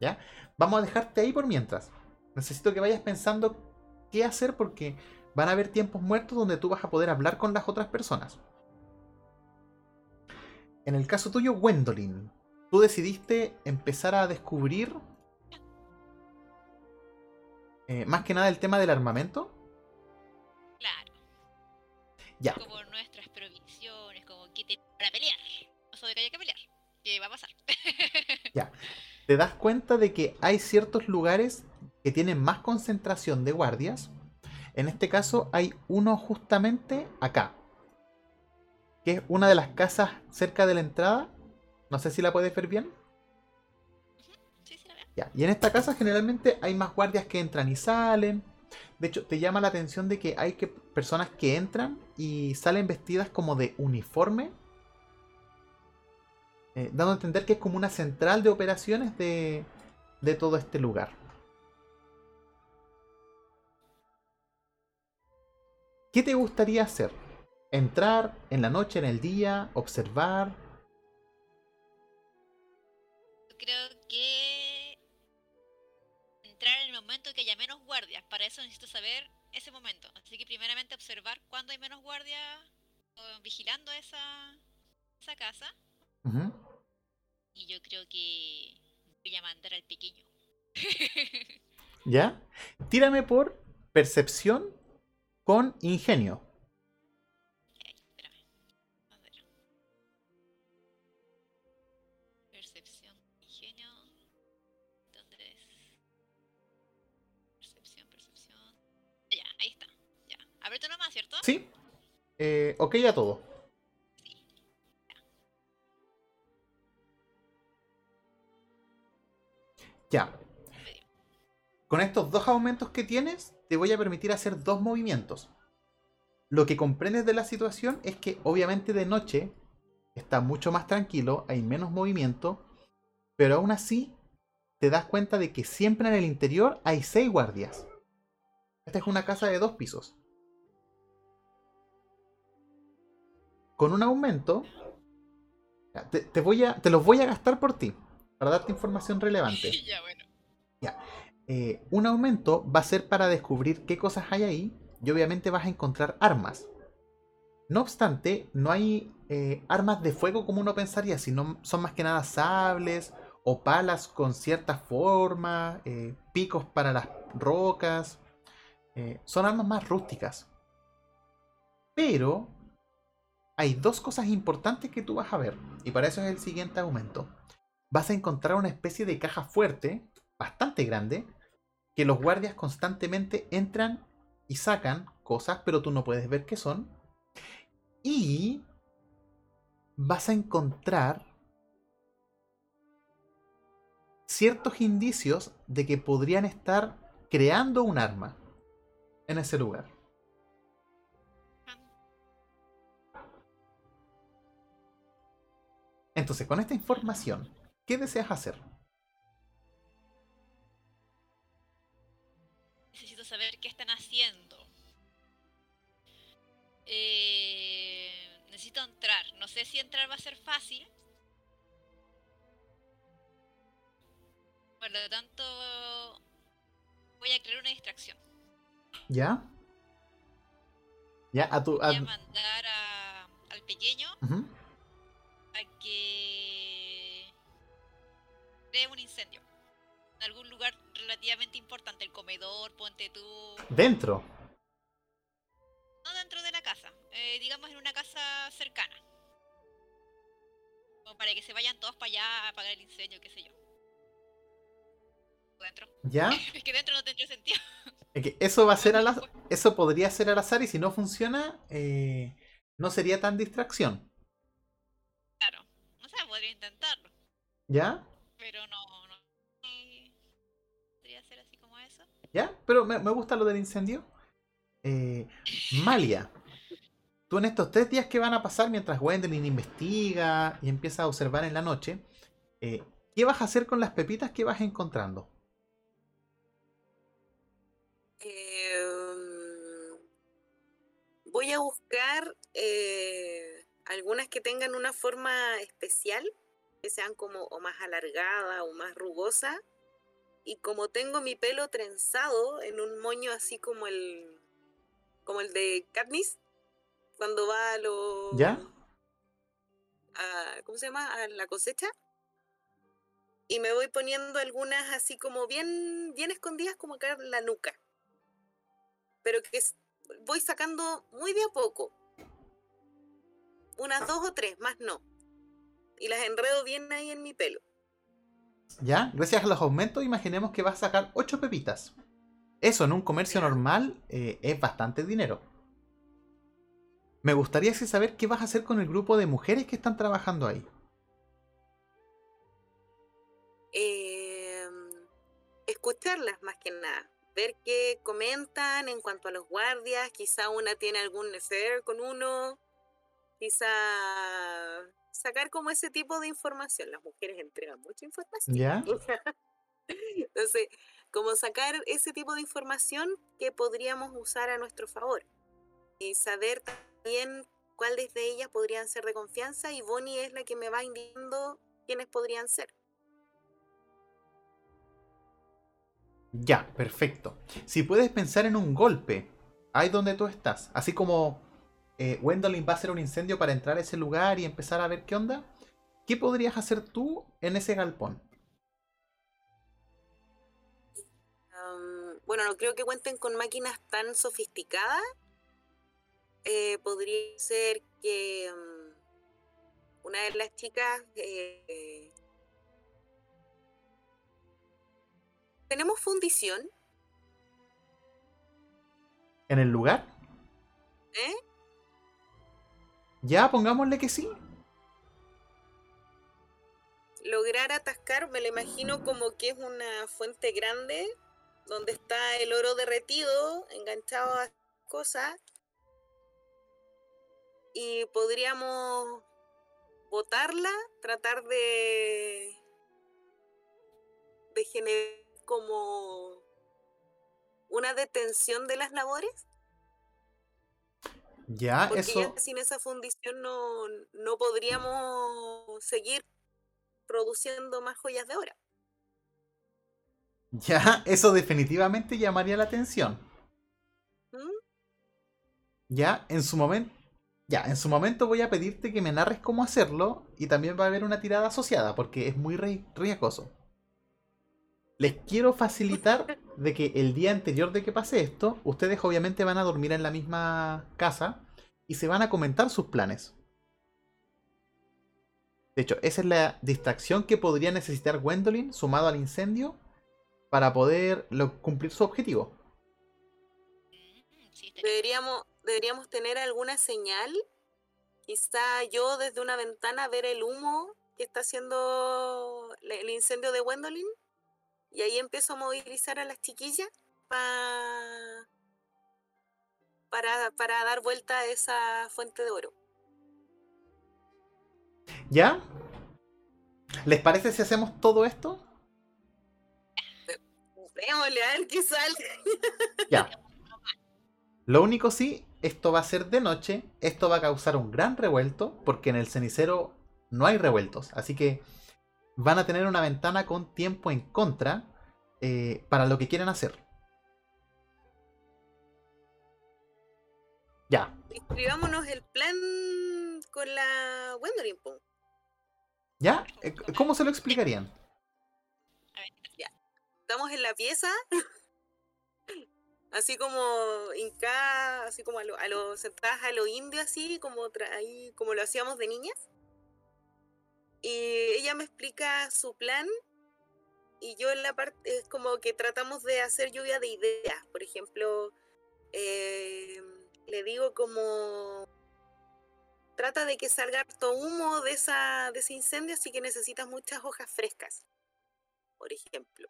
¿Ya? Vamos a dejarte ahí por mientras. Necesito que vayas pensando qué hacer porque van a haber tiempos muertos donde tú vas a poder hablar con las otras personas. En el caso tuyo, Gwendolyn, tú decidiste empezar a descubrir eh, más que nada el tema del armamento. claro. Ya. Como nuestras provisiones, como que te para pelear. Sé de que haya que pelear. ¿Qué va a pasar? [LAUGHS] te das cuenta de que hay ciertos lugares que tienen más concentración de guardias. En este caso hay uno justamente acá. Que es una de las casas cerca de la entrada No sé si la puedes ver bien. Ya. Y en esta casa generalmente hay más guardias que entran y salen. De hecho, te llama la atención de que hay personas que entran y salen vestidas como de uniforme. eh, dando a entender que es como una central de operaciones de, de todo este lugar. ¿Qué te gustaría hacer? ¿Entrar en la noche, en el día? ¿Observar? Creo que momento que haya menos guardias. Para eso necesito saber ese momento. Así que primeramente observar cuándo hay menos guardias vigilando esa, esa casa. Y yo creo que voy a mandar al pequeño. [LAUGHS] ¿Ya? Tírame por percepción con ingenio. ¿Sí? Eh, ok a todo. Ya. Con estos dos aumentos que tienes, te voy a permitir hacer dos movimientos. Lo que comprendes de la situación es que obviamente de noche está mucho más tranquilo, hay menos movimiento, pero aún así te das cuenta de que siempre en el interior hay seis guardias. Esta es una casa de dos pisos. Con un aumento, te, te voy a, te los voy a gastar por ti, para darte información relevante. [LAUGHS] ya, bueno. Eh, un aumento va a ser para descubrir qué cosas hay ahí y obviamente vas a encontrar armas. No obstante, no hay eh, armas de fuego como uno pensaría, sino son más que nada sables o palas con cierta forma, eh, picos para las rocas. son armas más rústicas. Pero hay dos cosas importantes que tú vas a ver, y para eso es el siguiente aumento. Vas a encontrar una especie de caja fuerte, bastante grande, que los guardias constantemente entran y sacan cosas, pero tú no puedes ver qué son. Y vas a encontrar ciertos indicios de que podrían estar creando un arma en ese lugar. Entonces, con esta información, ¿qué deseas hacer? Necesito saber qué están haciendo. Eh, necesito entrar. No sé si entrar va a ser fácil. Por lo tanto, voy a crear una distracción. ¿Ya? Ya, a tu. a- Voy a mandar a- al pequeño Ujú. Que cree un incendio. En algún lugar relativamente importante, el comedor, ponte tú. Dentro. No dentro de la casa, eh, digamos en una casa cercana. Como para que se vayan todos para allá a apagar el incendio, qué sé yo. Dentro. ¿Ya? [LAUGHS] Es que dentro no tendría sentido. Es que eso va a ser al [LAUGHS] azar. Eso podría ser al azar y si no funciona, eh, no sería tan distracción. Podría intentarlo. ¿Ya? Pero no, no. Podría ser así como eso. ¿Ya? Pero me, me gusta lo del incendio. Eh, Malia, tú en estos tres días que van a pasar mientras Gwendolyn investiga y empieza a observar en la noche, eh, ¿qué vas a hacer con las pepitas que vas encontrando? Em, voy a buscar eh, algunas que tengan una forma especial, que sean como o más alargada o más rugosa. Y como tengo mi pelo trenzado en un moño así como el como el de Katniss, cuando va a lo ¿Ya? a- ¿cómo se llama? a la cosecha. Y me voy poniendo algunas así como bien, bien escondidas como acá en la nuca. Pero que voy sacando muy de a poco unas dos o tres, más no. Y las enredo bien ahí en mi pelo. Ya, gracias a los aumentos, imaginemos que vas a sacar ocho pepitas. Eso en un comercio normal eh, es bastante dinero. Me gustaría saber qué vas a hacer con el grupo de mujeres que están trabajando ahí. Eh, escucharlas más que nada, ver qué comentan en cuanto a los guardias, quizá una tiene algún necer con uno, quizá sacar como ese tipo de información. Las mujeres entregan mucha información. ¿Ya? [LAUGHS] Entonces, como sacar ese tipo de información que podríamos usar a nuestro favor y saber también cuáles de ellas podrían ser de confianza y Bonnie es la que me va indicando quiénes podrían ser. Ya, perfecto. Si puedes pensar en un golpe, ahí donde tú estás, así como eh, Gwendolyn va a hacer un incendio para entrar a ese lugar y empezar a ver qué onda, ¿qué podrías hacer tú en ese galpón? Bueno, no creo que cuenten con máquinas tan sofisticadas. Eh, podría ser que una de las chicas... eh, ¿Tenemos fundición? ¿En el lugar? ¿Eh? Ya, pongámosle que sí. lograr atascar, me lo imagino como que es una fuente grande donde está el oro derretido, enganchado a cosas. Y podríamos botarla, tratar de, de generar como una detención de las labores, Ya, porque eso. ya sin esa fundición no, no podríamos seguir produciendo más joyas de oro. Ya, eso definitivamente llamaría la atención. ¿Mm? Ya, en su momento. Ya, en su momento voy a pedirte que me narres cómo hacerlo y también va a haber una tirada asociada porque es muy ri- riesgoso. Les quiero facilitar de que el día anterior de que pase esto, ustedes obviamente van a dormir en la misma casa y se van a comentar sus planes. De hecho, esa es la distracción que podría necesitar Gwendolyn sumado al incendio para poder lo- cumplir su objetivo. Mm, Deberíamos, deberíamos tener alguna señal. Quizá yo desde una ventana ver el humo que está haciendo el incendio de Gwendolyn. Y ahí empiezo a movilizar a las chiquillas pa- para, para dar vuelta a esa fuente de oro. ¿Ya? ¿Les parece si hacemos todo esto? Démosle a ver qué sale. [LAUGHS] Ya. Lo único sí, esto va a ser de noche, esto va a causar un gran revuelto, porque en el cenicero no hay revueltos, así que van a tener una ventana con tiempo en contra eh, para lo que quieren hacer. Ya, Escribámonos el plan con la po. ¿ya? Eh, ¿Cómo se lo explicarían? a ver, Estamos en la pieza. [LAUGHS] Así como Inca, así como a lo, a lo sentadas a lo indio, así como tra- ahí, como lo hacíamos de niñas. Y ella me explica su plan y yo en la parte es como que tratamos de hacer lluvia de ideas. Por ejemplo, eh, le digo como trata de que salga harto humo de esa de ese incendio, así que necesitas muchas hojas frescas. Por ejemplo.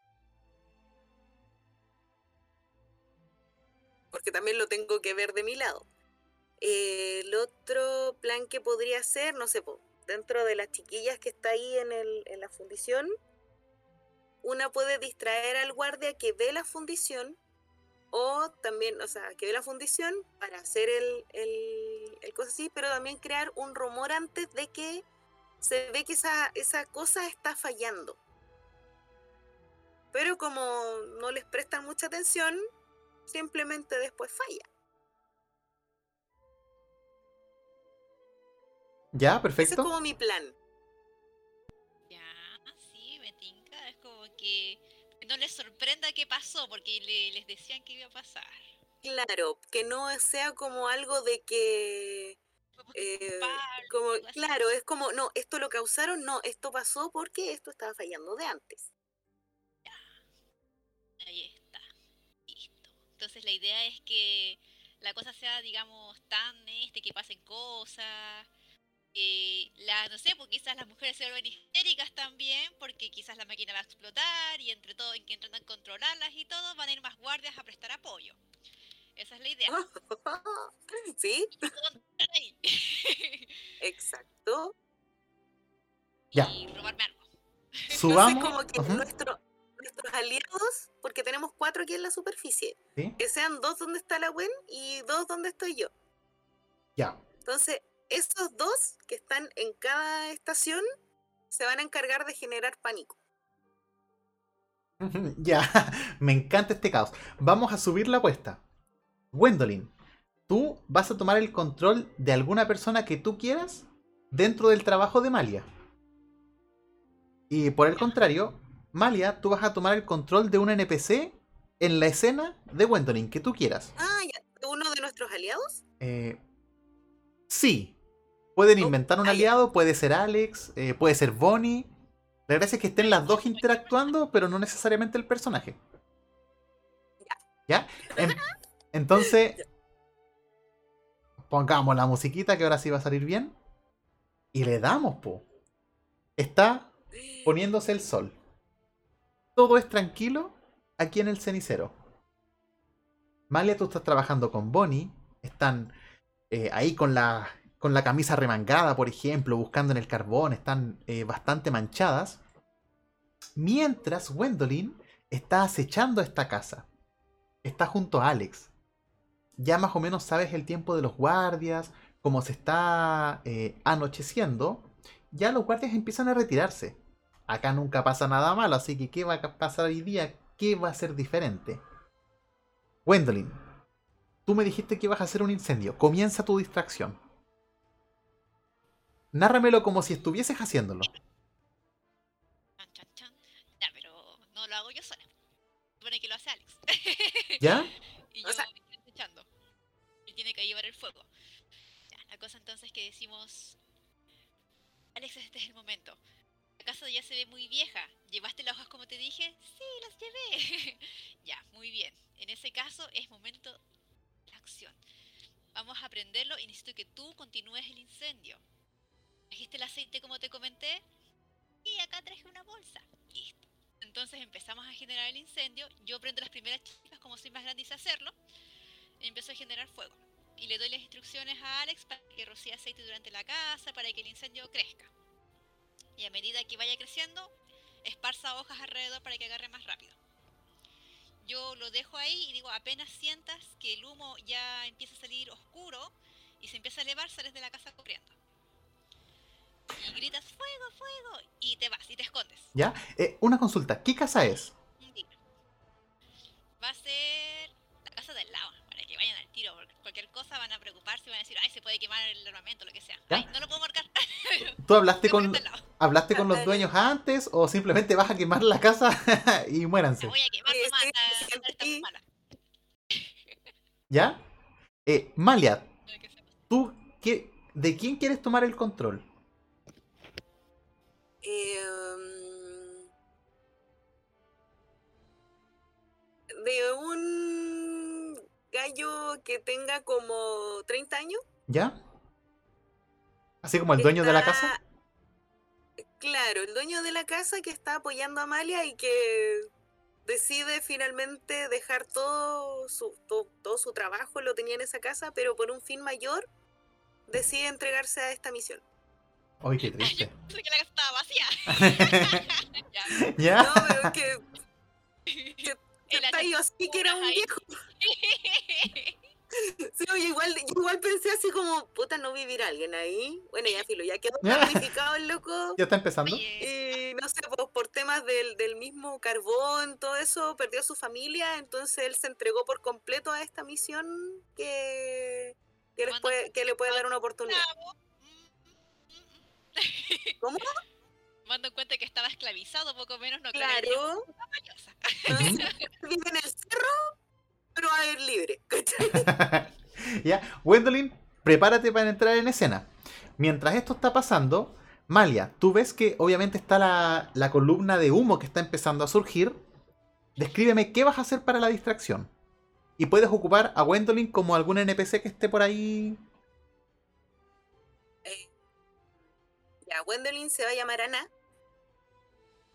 Porque también lo tengo que ver de mi lado. Eh, el otro plan que podría ser, no sé, dentro de las chiquillas que está ahí en, el, en la fundición, una puede distraer al guardia que ve la fundición o también, o sea, que ve la fundición para hacer el, el, cosa así, pero también crear un rumor antes de que se ve que esa, esa cosa está fallando. Pero como no les prestan mucha atención, simplemente después falla. ¿Ya? Ese es Perfecto. como mi plan. Ya, sí, me tinca. Es como que no les sorprenda qué pasó, porque le- les decían que iba a pasar. Claro, que no sea como algo de que, eh, como, claro, es como, no, esto lo causaron, no, esto pasó porque esto estaba fallando de antes. Ahí está. Listo. Entonces la idea es que la cosa sea, digamos, tan este, que pasen cosas, eh, la, no sé, pues quizás las mujeres se vuelven histéricas también, porque quizás la máquina va a explotar y entre todo, en que intentan controlarlas y todo, van a ir más guardias a prestar apoyo. Esa es la idea. [LAUGHS] ¿Sí? [LAUGHS] Exacto. Ya. Y robarme algo. [LAUGHS] Subamos. Entonces, como que Ujú, nuestro- nuestros aliados, porque tenemos cuatro aquí en la superficie, ¿sí? que sean dos donde está la Gwen y dos donde estoy yo. Ya. Entonces, esos dos que están en cada estación se van a encargar de generar pánico. Ya, [LAUGHS] me encanta este caos. Vamos a subir la apuesta. Gwendolyn, tú vas a tomar el control de alguna persona que tú quieras dentro del trabajo de Malia. Y por el contrario, Malia, tú vas a tomar el control de un NPC en la escena de Gwendolyn, que tú quieras. Ah, ya. ¿Uno de nuestros aliados? Eh, sí, pueden inventar un aliado, puede ser Alex, eh, puede ser Bonnie. La gracia es que estén las dos interactuando, pero no necesariamente el personaje. ¿Ya? En- entonces, pongamos la musiquita que ahora sí va a salir bien. Y le damos, po. Está poniéndose el sol. Todo es tranquilo aquí en el cenicero. Malia, tú estás trabajando con Bonnie. Están eh, ahí con la, con la camisa remangada, por ejemplo, buscando en el carbón. Están eh, bastante manchadas. Mientras Gwendolyn está acechando esta casa. Está junto a Alex. Ya más o menos sabes el tiempo de los guardias, como se está eh, anocheciendo. Ya los guardias empiezan a retirarse. Acá nunca pasa nada malo, así que ¿qué va a pasar hoy día? ¿Qué va a ser diferente? Gwendolyn, tú me dijiste que ibas a hacer un incendio. Comienza tu distracción. Nárramelo como si estuvieses haciéndolo. Ya, pero no lo hago yo sola. Supone que lo hace Alex. ¿Ya? [LAUGHS] y O yo sea- estoy echando. Él tiene que llevar el fuego. Ya, la cosa entonces que decimos. Alex, este es el momento. La casa ya se ve muy vieja. ¿Llevaste las hojas como te dije? Sí, las llevé. [LAUGHS] ya, muy bien. En ese caso es momento de la acción. Vamos a prenderlo y necesito que tú continúes el incendio. ¿Trajiste el aceite como te comenté? Y acá traje una bolsa. Listo. Entonces empezamos a generar el incendio. Yo prendo las primeras chispas como soy más grande y sé hacerlo. Y empiezo a generar fuego. Y le doy las instrucciones a Alex para que rocíe aceite durante la casa, para que el incendio crezca. Y a medida que vaya creciendo, esparza hojas alrededor para que agarre más rápido. Yo lo dejo ahí y digo, apenas sientas que el humo ya empieza a salir oscuro y se empieza a elevar, sales de la casa corriendo. Y gritas, fuego, fuego, y te vas y te escondes. ¿Ya? Eh, una consulta. ¿Qué casa es? Va a ser la casa del lado, para que vayan al tiro, porque cualquier cosa van a preocuparse y van a decir, ay, se puede quemar el armamento, lo que sea. ¿Ya? Ay, no lo puedo marcar. [LAUGHS] ¿Tú hablaste con, hablaste con los dueños antes o simplemente vas a quemar la casa [LAUGHS] y La muéranse? voy a quemar Sí, nomás, sí, la- sí, la está muy sí. mala. ¿Ya? Eh, Malia. ¿tú qué, de quién quieres tomar el control? Em, de un gallo que tenga como 30 años. ¿Ya? Así como el dueño de la casa. Claro, el dueño de la casa que está apoyando a Amalia y que decide finalmente dejar todo su, to- todo, su trabajo, lo tenía en esa casa, pero por un fin mayor decide entregarse a esta misión. Ay, qué [LAUGHS] triste. Pensé que la casa estaba vacía. [LAUGHS] ya. ¿Ya? No, pero es que [LAUGHS] El está ahí así que era un viejo. Sí, oye, igual, yo igual pensé así como, puta, no vivir alguien ahí. Bueno, ya filo, ya quedó damnificado el loco. ¿Ya está empezando? Y no sé, pues, por temas del, del mismo carbón, todo eso, perdió a su familia, entonces él se entregó por completo a esta misión que, que, les puede, que le puede dar una oportunidad. bravo. Mm, mm, mm. [LAUGHS] ¿Cómo? Tomando en cuenta que estaba esclavizado, poco menos, no creo que haya Claro, entonces, [LAUGHS] vive en el cerro, pero va a ir libre. [LAUGHS] ya, Gwendolyn, prepárate para entrar en escena. Mientras esto está pasando, Malia, tú ves que obviamente está la, la columna de humo que está empezando a surgir. Descríbeme qué vas a hacer para la distracción. Y puedes ocupar a Gwendolyn como algún NPC que esté por ahí. Ya, Gwendolyn se va a llamar Ana.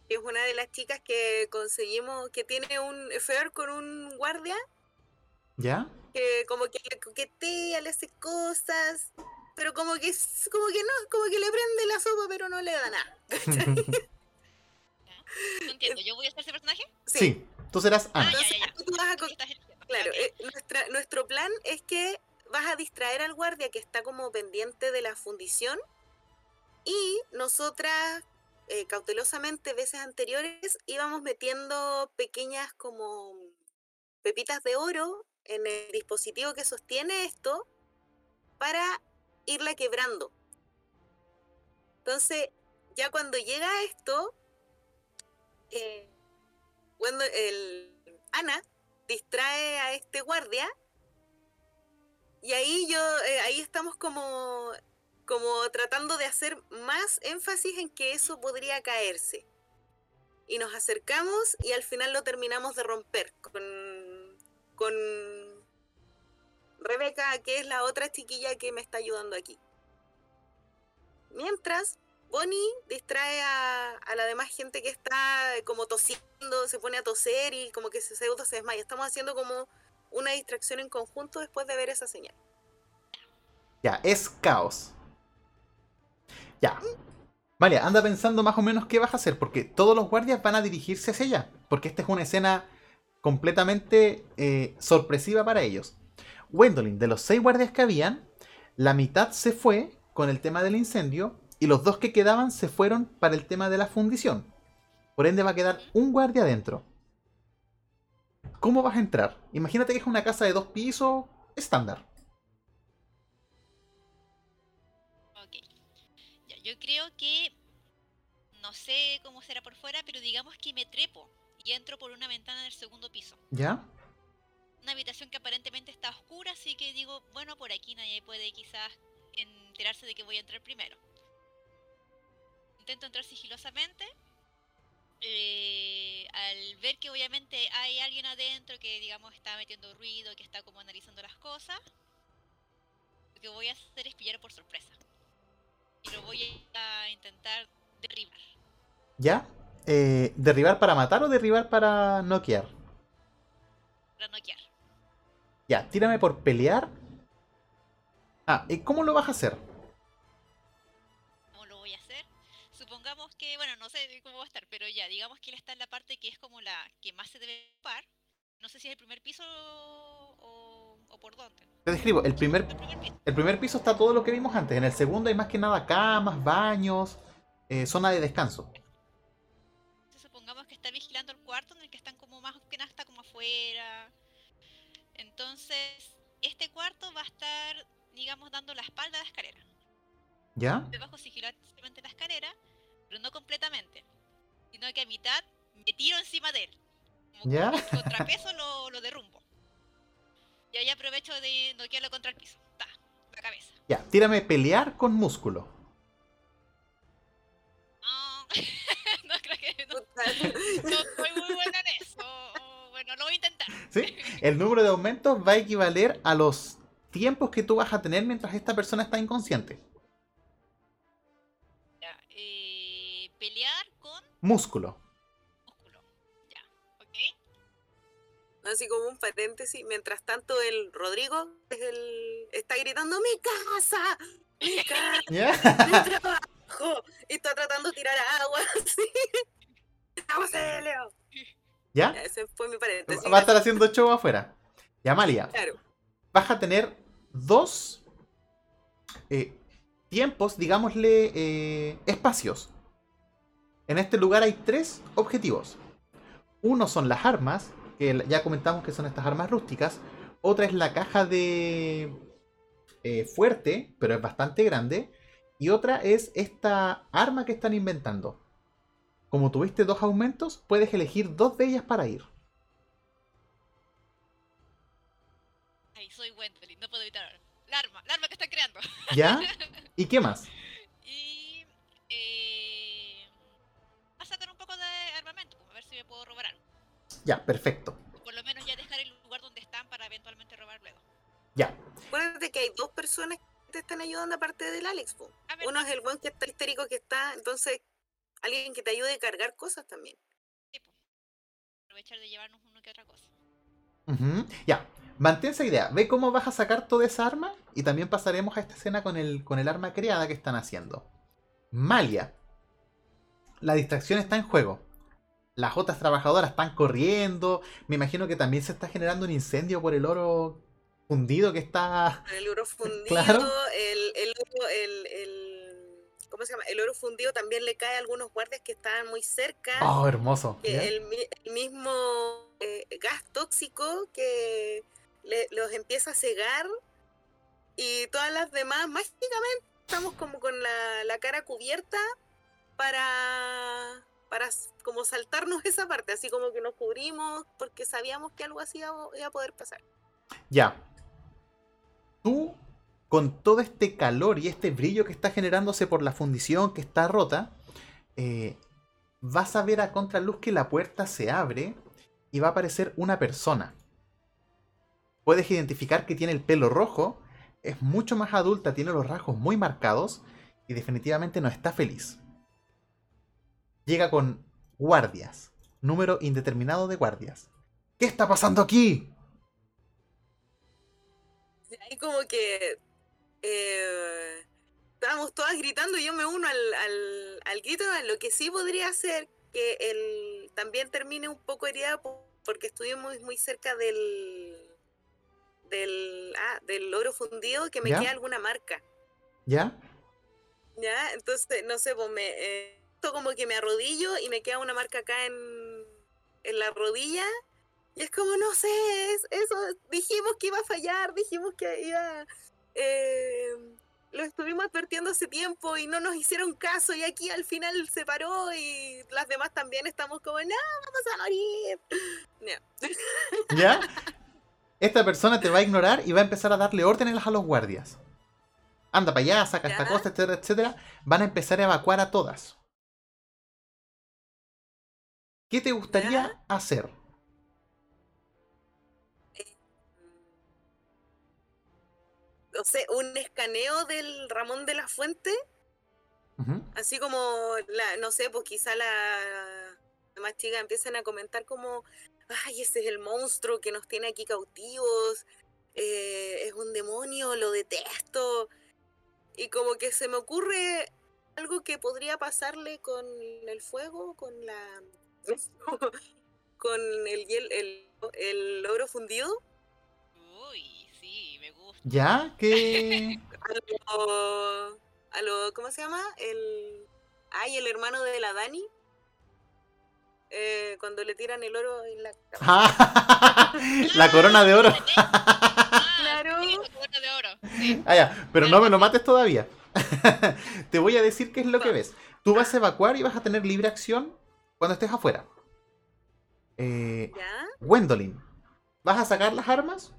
Que es una de las chicas que conseguimos, que tiene un affair con un guardia, ¿Ya? que como que le coquetea, le hace cosas, pero como que como que no, como que le prende la sopa, pero no le da nada. [LAUGHS] [LAUGHS] No entiendo, ¿yo voy a ser ese personaje? Sí, tú serás Ah, Ana. ya, Entonces, ya, ya. tú vas a. Claro, eh, nuestra- nuestro plan es que vas a distraer al guardia que está como pendiente de la fundición y nosotras eh, cautelosamente veces anteriores íbamos metiendo pequeñas como pepitas de oro en el dispositivo que sostiene esto para irla quebrando. Entonces, ya cuando llega esto, eh, cuando el Ana distrae a este guardia y ahí yo eh, ahí estamos como como tratando de hacer más énfasis en que eso podría caerse y nos acercamos y al final lo terminamos de romper con con Rebeca que es la otra chiquilla que me está ayudando aquí mientras Bonnie distrae a, a la demás gente que está como tosiendo, se pone a toser y como que se pseudo se desmaya. Estamos haciendo como una distracción en conjunto después de ver esa señal. Ya, es caos. Ya. Vale, anda pensando más o menos qué vas a hacer, porque todos los guardias van a dirigirse hacia allá, porque esta es una escena completamente eh, sorpresiva para ellos. Gwendolyn, de los seis guardias que habían, la mitad se fue con el tema del incendio y los dos que quedaban se fueron para el tema de la fundición. Por ende va a quedar un guardia adentro. ¿Cómo vas a entrar? Imagínate que es una casa de dos pisos estándar. Yo creo que. No sé cómo será por fuera, pero digamos que me trepo y entro por una ventana del segundo piso. ¿Ya? Una habitación que aparentemente está oscura, así que digo, bueno, por aquí nadie puede quizás enterarse de que voy a entrar primero. Intento entrar sigilosamente. eh, al ver que obviamente hay alguien adentro que digamos está metiendo ruido, que está como analizando las cosas, lo que voy a hacer es pillar por sorpresa. Y lo voy a intentar derribar. ¿Ya? Eh, ¿Derribar para matar o derribar para noquear? Para noquear. Ya, tírame por pelear. Ah, ¿y cómo lo vas a hacer? ¿Cómo lo voy a hacer? Supongamos que, bueno, no sé cómo va a estar, pero ya, digamos que él está en la parte que es como la que más se debe ocupar. No sé si es el primer piso o, por dónde. Te describo, el primer, El primer piso. el primer piso está todo lo que vimos antes. En el segundo hay más que nada camas, baños, eh, zona de descanso. Entonces, supongamos que está vigilando el cuarto en el que están como más que nada está como afuera. Entonces, este cuarto va a estar, digamos, dando la espalda a la escalera. ¿Ya? Debajo sigilosamente la escalera, pero no completamente. Sino que a mitad me tiro encima de él. Como ¿Ya? con contrapeso lo, lo derrumbo. Y ahí aprovecho de noquearlo contra el piso. Ta, la cabeza. Ya, tírame pelear con músculo. No, [LAUGHS] no creo que no, no soy muy buena en eso. Bueno, lo voy a intentar. ¿Sí? El número de aumentos va a equivaler a los tiempos que tú vas a tener mientras esta persona está inconsciente. Ya, eh, pelear con músculo. Así como un paréntesis. Mientras tanto, el Rodrigo es el, está gritando: ¡Mi casa! ¡Mi [LAUGHS] casa! ¿Ya? ¡Mi trabajo! Y está tratando de tirar agua. [LAUGHS] así. ¡Auxilio! ¿Ya? Ese fue mi paréntesis. Va a estar haciendo show afuera. Y Amalia, Claro. vas a tener dos eh, tiempos, digámosle, eh, espacios. En este lugar hay tres objetivos. Uno son las armas, que ya comentamos que son estas armas rústicas. Otra es la caja de eh, fuerte, pero es bastante grande. Y otra es esta arma que están inventando. Como tuviste dos aumentos, puedes elegir dos de ellas para ir. Ay, soy Gwendolyn, no puedo evitar. La arma, la arma que están creando. ¿Ya? [LAUGHS] ¿Y qué más? Ya, perfecto. Por lo menos ya dejar el lugar donde están para eventualmente robar luego. Ya. Acuérdate que hay dos personas que te están ayudando aparte del Alex. Uno es el buen que está histérico que está, entonces alguien que te ayude a cargar cosas también. sí, po. Aprovechar de llevarnos uno que otra cosa. Ujú. Ya, mantén esa idea. Ve cómo vas a sacar toda esa arma y también pasaremos a esta escena con el, con el arma creada que están haciendo. Malia. La distracción está en juego. Las otras trabajadoras están corriendo. Me imagino que también se está generando un incendio por el oro fundido que está... El oro [LAUGHS] fundido, Claro. el, el oro, el, el- ¿cómo se llama? El oro fundido también le cae a algunos guardias que estaban muy cerca. Oh, hermoso. el, mi- el mismo eh, gas tóxico que le- los empieza a cegar y todas las demás mágicamente estamos como con la, la cara cubierta para para como saltarnos [LAUGHS] esa parte así como que nos cubrimos porque sabíamos que algo así iba a poder pasar Ya. Tú, con todo este calor y este brillo que está generándose por la fundición que está rota, eh, vas a ver a contraluz que la puerta se abre y va a aparecer una persona. Puedes identificar que tiene el pelo rojo, es mucho más adulta, tiene los rasgos muy marcados y definitivamente no está feliz. Llega con guardias, número indeterminado de guardias. ¿Qué está pasando aquí? Y ahí como que eh, estábamos todas gritando y yo me uno al, al, al grito lo que sí podría ser que él también termine un poco herida po- porque estuvimos muy cerca del del ah, del oro fundido que me ¿Ya? queda alguna marca ¿Ya? ya entonces no sé pues me eh, esto como que me arrodillo y me queda una marca acá en en la rodilla y es como no sé es- eso dijimos que iba a fallar dijimos que iba eh, lo estuvimos advirtiendo hace tiempo y no nos hicieron caso y aquí al final se paró y las demás también estamos como no vamos a morir No. [LAUGHS] ¿Ya? Esta persona te va a ignorar y va a empezar a darle órdenes a los guardias. Anda para allá, saca esta Ya. cosa, etcétera, etcétera. Van a empezar a evacuar a todas. ¿Qué te gustaría Ya. hacer? no sé un escaneo del Ramón de la Fuente así como la no sé pues quizá la las más chicas empiezan a comentar como ay ese es el monstruo que nos tiene aquí cautivos eh, es un demonio lo detesto y como que se me ocurre algo que podría pasarle con el fuego con la [LAUGHS] con el hiel el, el oro fundido Uy, sí, me gusta. ¿Ya? ¿Qué? [LAUGHS] a lo, a lo- ¿cómo se llama? El ay, el hermano de la Dani. Eh, cuando le tiran el oro en la cabeza. Ah, [LAUGHS] la corona de oro. Ah, Claro. sí, la corona de oro. Sí. Ah, ya, pero no me lo mates todavía. te voy a decir qué es lo que ves. Tú vas a evacuar y vas a tener libre acción cuando estés afuera. Eh, ¿Ya? Gwendolyn, ¿vas a sacar las armas?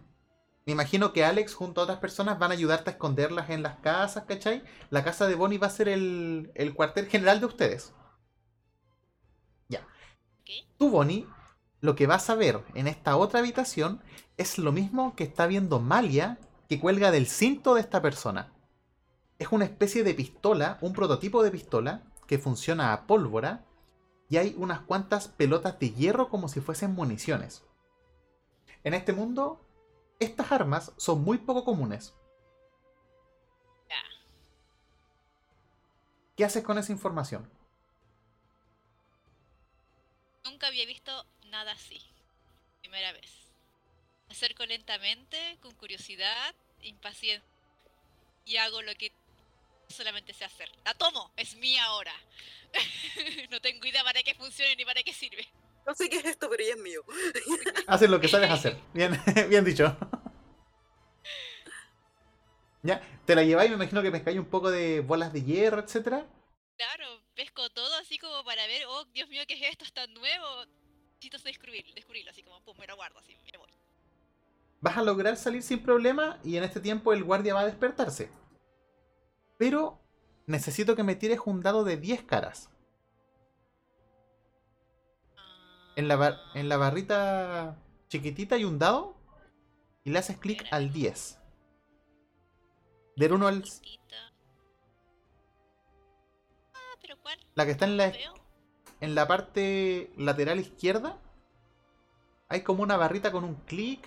Me imagino que Alex junto a otras personas van a ayudarte a esconderlas en las casas, ¿cachai? La casa de Bonnie va a ser el, el cuartel general de ustedes. Ya. Tú, Bonnie, lo que vas a ver en esta otra habitación es lo mismo que está viendo Malia que cuelga del cinto de esta persona. Es una especie de pistola, un prototipo de pistola que funciona a pólvora y hay unas cuantas pelotas de hierro como si fuesen municiones. En este mundo, estas armas son muy poco comunes. ¿Qué haces con esa información? Nunca había visto nada así. Primera vez. Acerco lentamente, con curiosidad, impaciencia. Y hago lo que solamente sé hacer. La tomo, es mía ahora. [LAUGHS] no tengo idea para qué funciona ni para qué sirve. No sé qué es esto, pero ya es mío. [LAUGHS] Haces lo que sabes hacer. Bien, [LAUGHS] bien dicho. ya, te la lleváis, me imagino que pescáis un poco de bolas de hierro, etcétera. Claro, pesco todo así como para ver, oh, Dios mío, ¿qué es esto? ¿Es tan nuevo? Necesito descubrir, descubrirlo, así como, pum, me lo guardo, así, me voy. Vas a lograr salir sin problema y en este tiempo el guardia va a despertarse. Pero necesito que me tires un dado de 10 caras. En la, bar- en la barrita chiquitita hay un dado y le haces clic al 10. Del 1 al... Chiquitita. ¿Pero cuál? La que está en la, en la parte lateral izquierda. Hay como una barrita con un clic.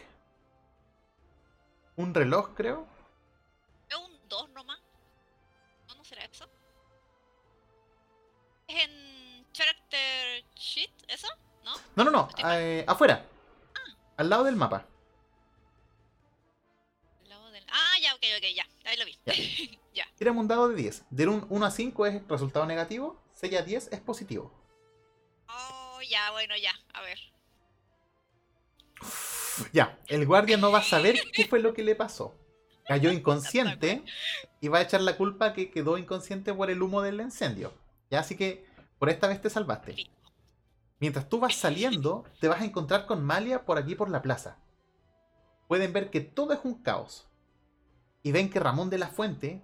Un reloj, creo. Sheet eso? ¿No? No, no, no. Eh, afuera. Al lado del mapa. Al lado del... Ah, ya, ok, ok, ya. Ahí lo vi. Ya. [LAUGHS] ya. Tírame un dado de 10. Del un 1 a 5 es resultado negativo. 6 a 10 es positivo. Oh, ya, bueno, ya. A ver. Ya, el guardia no va a saber qué fue lo que le pasó. Cayó [LAUGHS] inconsciente y va a echar la culpa que quedó inconsciente por el humo del incendio. Ya, así que por esta vez te salvaste. Mientras tú vas saliendo, te vas a encontrar con Malia por aquí por la plaza. Pueden ver que todo es un caos. Y ven que Ramón de la Fuente,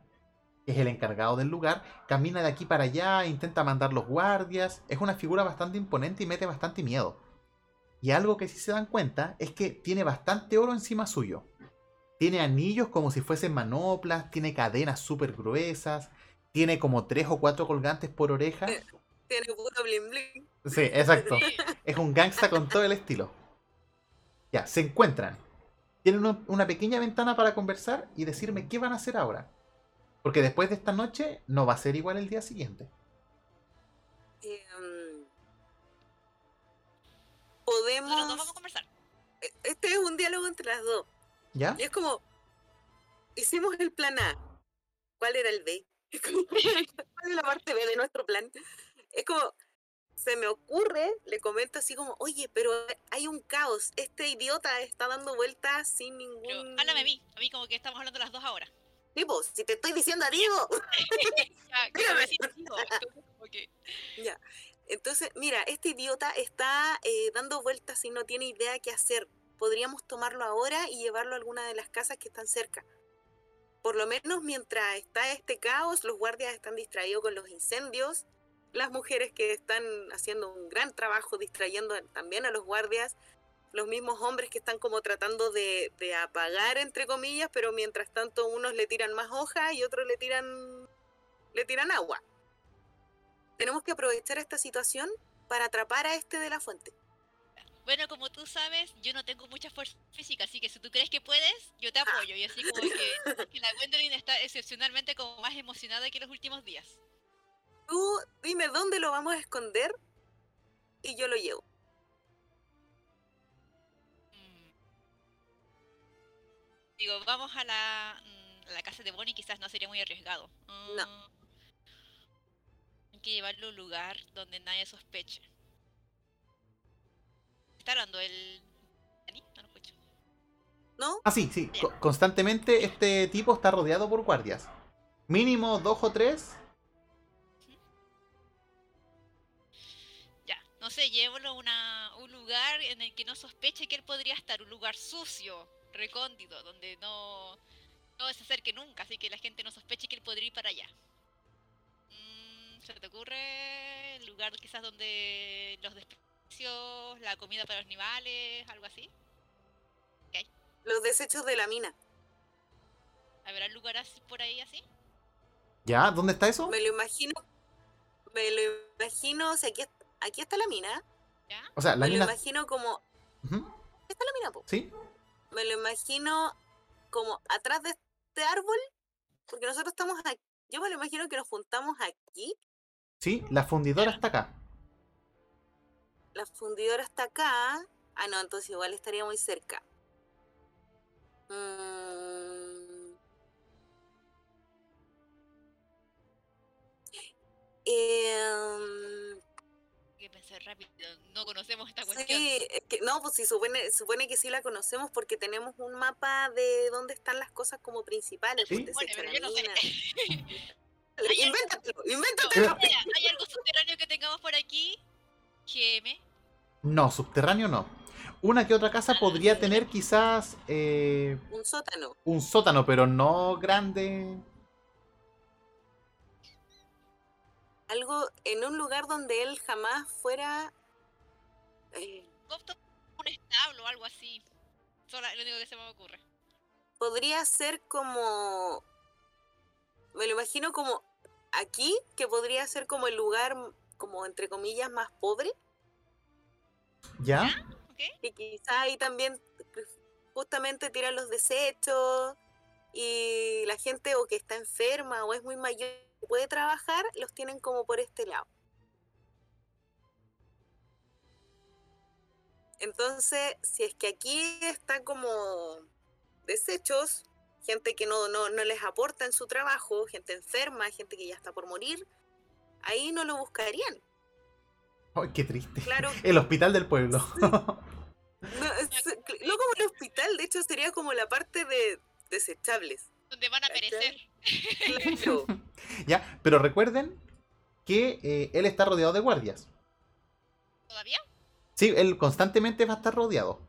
que es el encargado del lugar, camina de aquí para allá, intenta mandar los guardias. Es una figura bastante imponente y mete bastante miedo. Y algo que sí se dan cuenta es que tiene bastante oro encima suyo. Tiene anillos como si fuesen manoplas, tiene cadenas súper gruesas, tiene como tres o cuatro colgantes por oreja. Tiene puro bling bling. Sí, exacto. Es un gangsta con todo el estilo. Ya, se encuentran. Tienen una, una pequeña ventana para conversar y decirme qué van a hacer ahora. Porque después de esta noche no va a ser igual el día siguiente. Em, Nosotros dos podemos. vamos a conversar. e- Este es un diálogo entre las dos. ¿Ya? Y es como. Hicimos el plan A. ¿Cuál era el B? [LAUGHS] ¿Cuál es la parte B de nuestro plan? Es como. Se me ocurre, le comento así como, oye, pero hay un caos. Este idiota está dando vueltas sin Pero ningún. háblame a mí. A mí como que estamos hablando las dos ahora. Tipo, si te estoy diciendo a Diego. [LAUGHS] Ya, que- Ya. Entonces, mira, este idiota está eh, dando vueltas y no tiene idea qué hacer. Podríamos tomarlo ahora y llevarlo a alguna de las casas que están cerca. Por lo menos mientras está este caos, los guardias están distraídos con los incendios, las mujeres que están haciendo un gran trabajo distrayendo también a los guardias, los mismos hombres que están como tratando de, de apagar, entre comillas, pero mientras tanto unos le tiran más hojas y otros le tiran, le tiran agua tenemos que aprovechar esta situación para atrapar a este de la fuente. Bueno, como tú sabes, yo no tengo mucha fuerza física, así que si tú crees que puedes, yo te apoyo. Y así como que, [LAUGHS] que la Gwendolyn está excepcionalmente como más emocionada que los últimos días. Tú dime dónde lo vamos a esconder y yo lo llevo. Mm. Digo, vamos a la, mm, a la casa de Bonnie, quizás no sería muy arriesgado. No. Mm, Hay que llevarlo a un lugar donde nadie sospeche. ¿Está hablando el... Dani? No lo escucho. ¿No? Ah, sí, sí. co- constantemente este tipo está rodeado por guardias. Mínimo dos o tres. No sé, llévalo a una, un lugar en el que no sospeche que él podría estar, un lugar sucio, recóndito, donde no, no se acerque nunca, así que la gente no sospeche que él podría ir para allá. Mm, ¿Se te ocurre el lugar quizás donde los desperdicios, la comida para los animales, algo así? Los desechos de la mina. ¿Habrá lugar así por ahí así? ¿Ya? ¿Dónde está eso? Me lo imagino. Me lo imagino. O sea, aquí, aquí está la mina. ¿Ya? O sea, la me mina. lo imagino como. Ujú, ¿Aquí está la mina, po? Sí. Me lo imagino como atrás de este árbol. Porque nosotros estamos aquí. Yo me lo imagino que nos juntamos aquí. Sí, la fundidora está acá. La fundidora está acá. Ah, no, entonces igual estaría muy cerca. Mm. Em, pensar rápido, no conocemos esta cuestión. que- no, pues sí, supone, supone que sí la conocemos porque tenemos un mapa de dónde están las cosas como principales. Sí. Bueno, desecho pero de yo no sé. mina. [LAUGHS] Invéntatelo, No, invéntatelo. mira, ¿Hay algo subterráneo que tengamos por aquí? GM. No, subterráneo no. Una que otra casa podría tener quizás eh, Un sótano. un sótano, pero no grande. Algo en un lugar donde él jamás fuera. eh, un establo o algo así. Solo lo único que se me ocurre. podría ser como. Me lo imagino como aquí, que podría ser como el lugar, como entre comillas, más pobre, ¿Ya? ¿Ok? que quizá ahí también justamente tiran los desechos y la gente o que está enferma o es muy mayor puede trabajar, los tienen como por este lado. Entonces, si es que aquí está como desechos, gente que no, no, no les aporta en su trabajo, gente enferma, gente que ya está por morir, ahí no lo buscarían. Ay, qué triste. Claro, [LAUGHS] El hospital del pueblo. no, [LAUGHS] es- no como el hospital, de hecho sería como la parte de desechables. Donde van a perecer. Claro. [LAUGHS] ya, pero recuerden que eh, él está rodeado de guardias. ¿Todavía? Sí, él constantemente va a estar rodeado.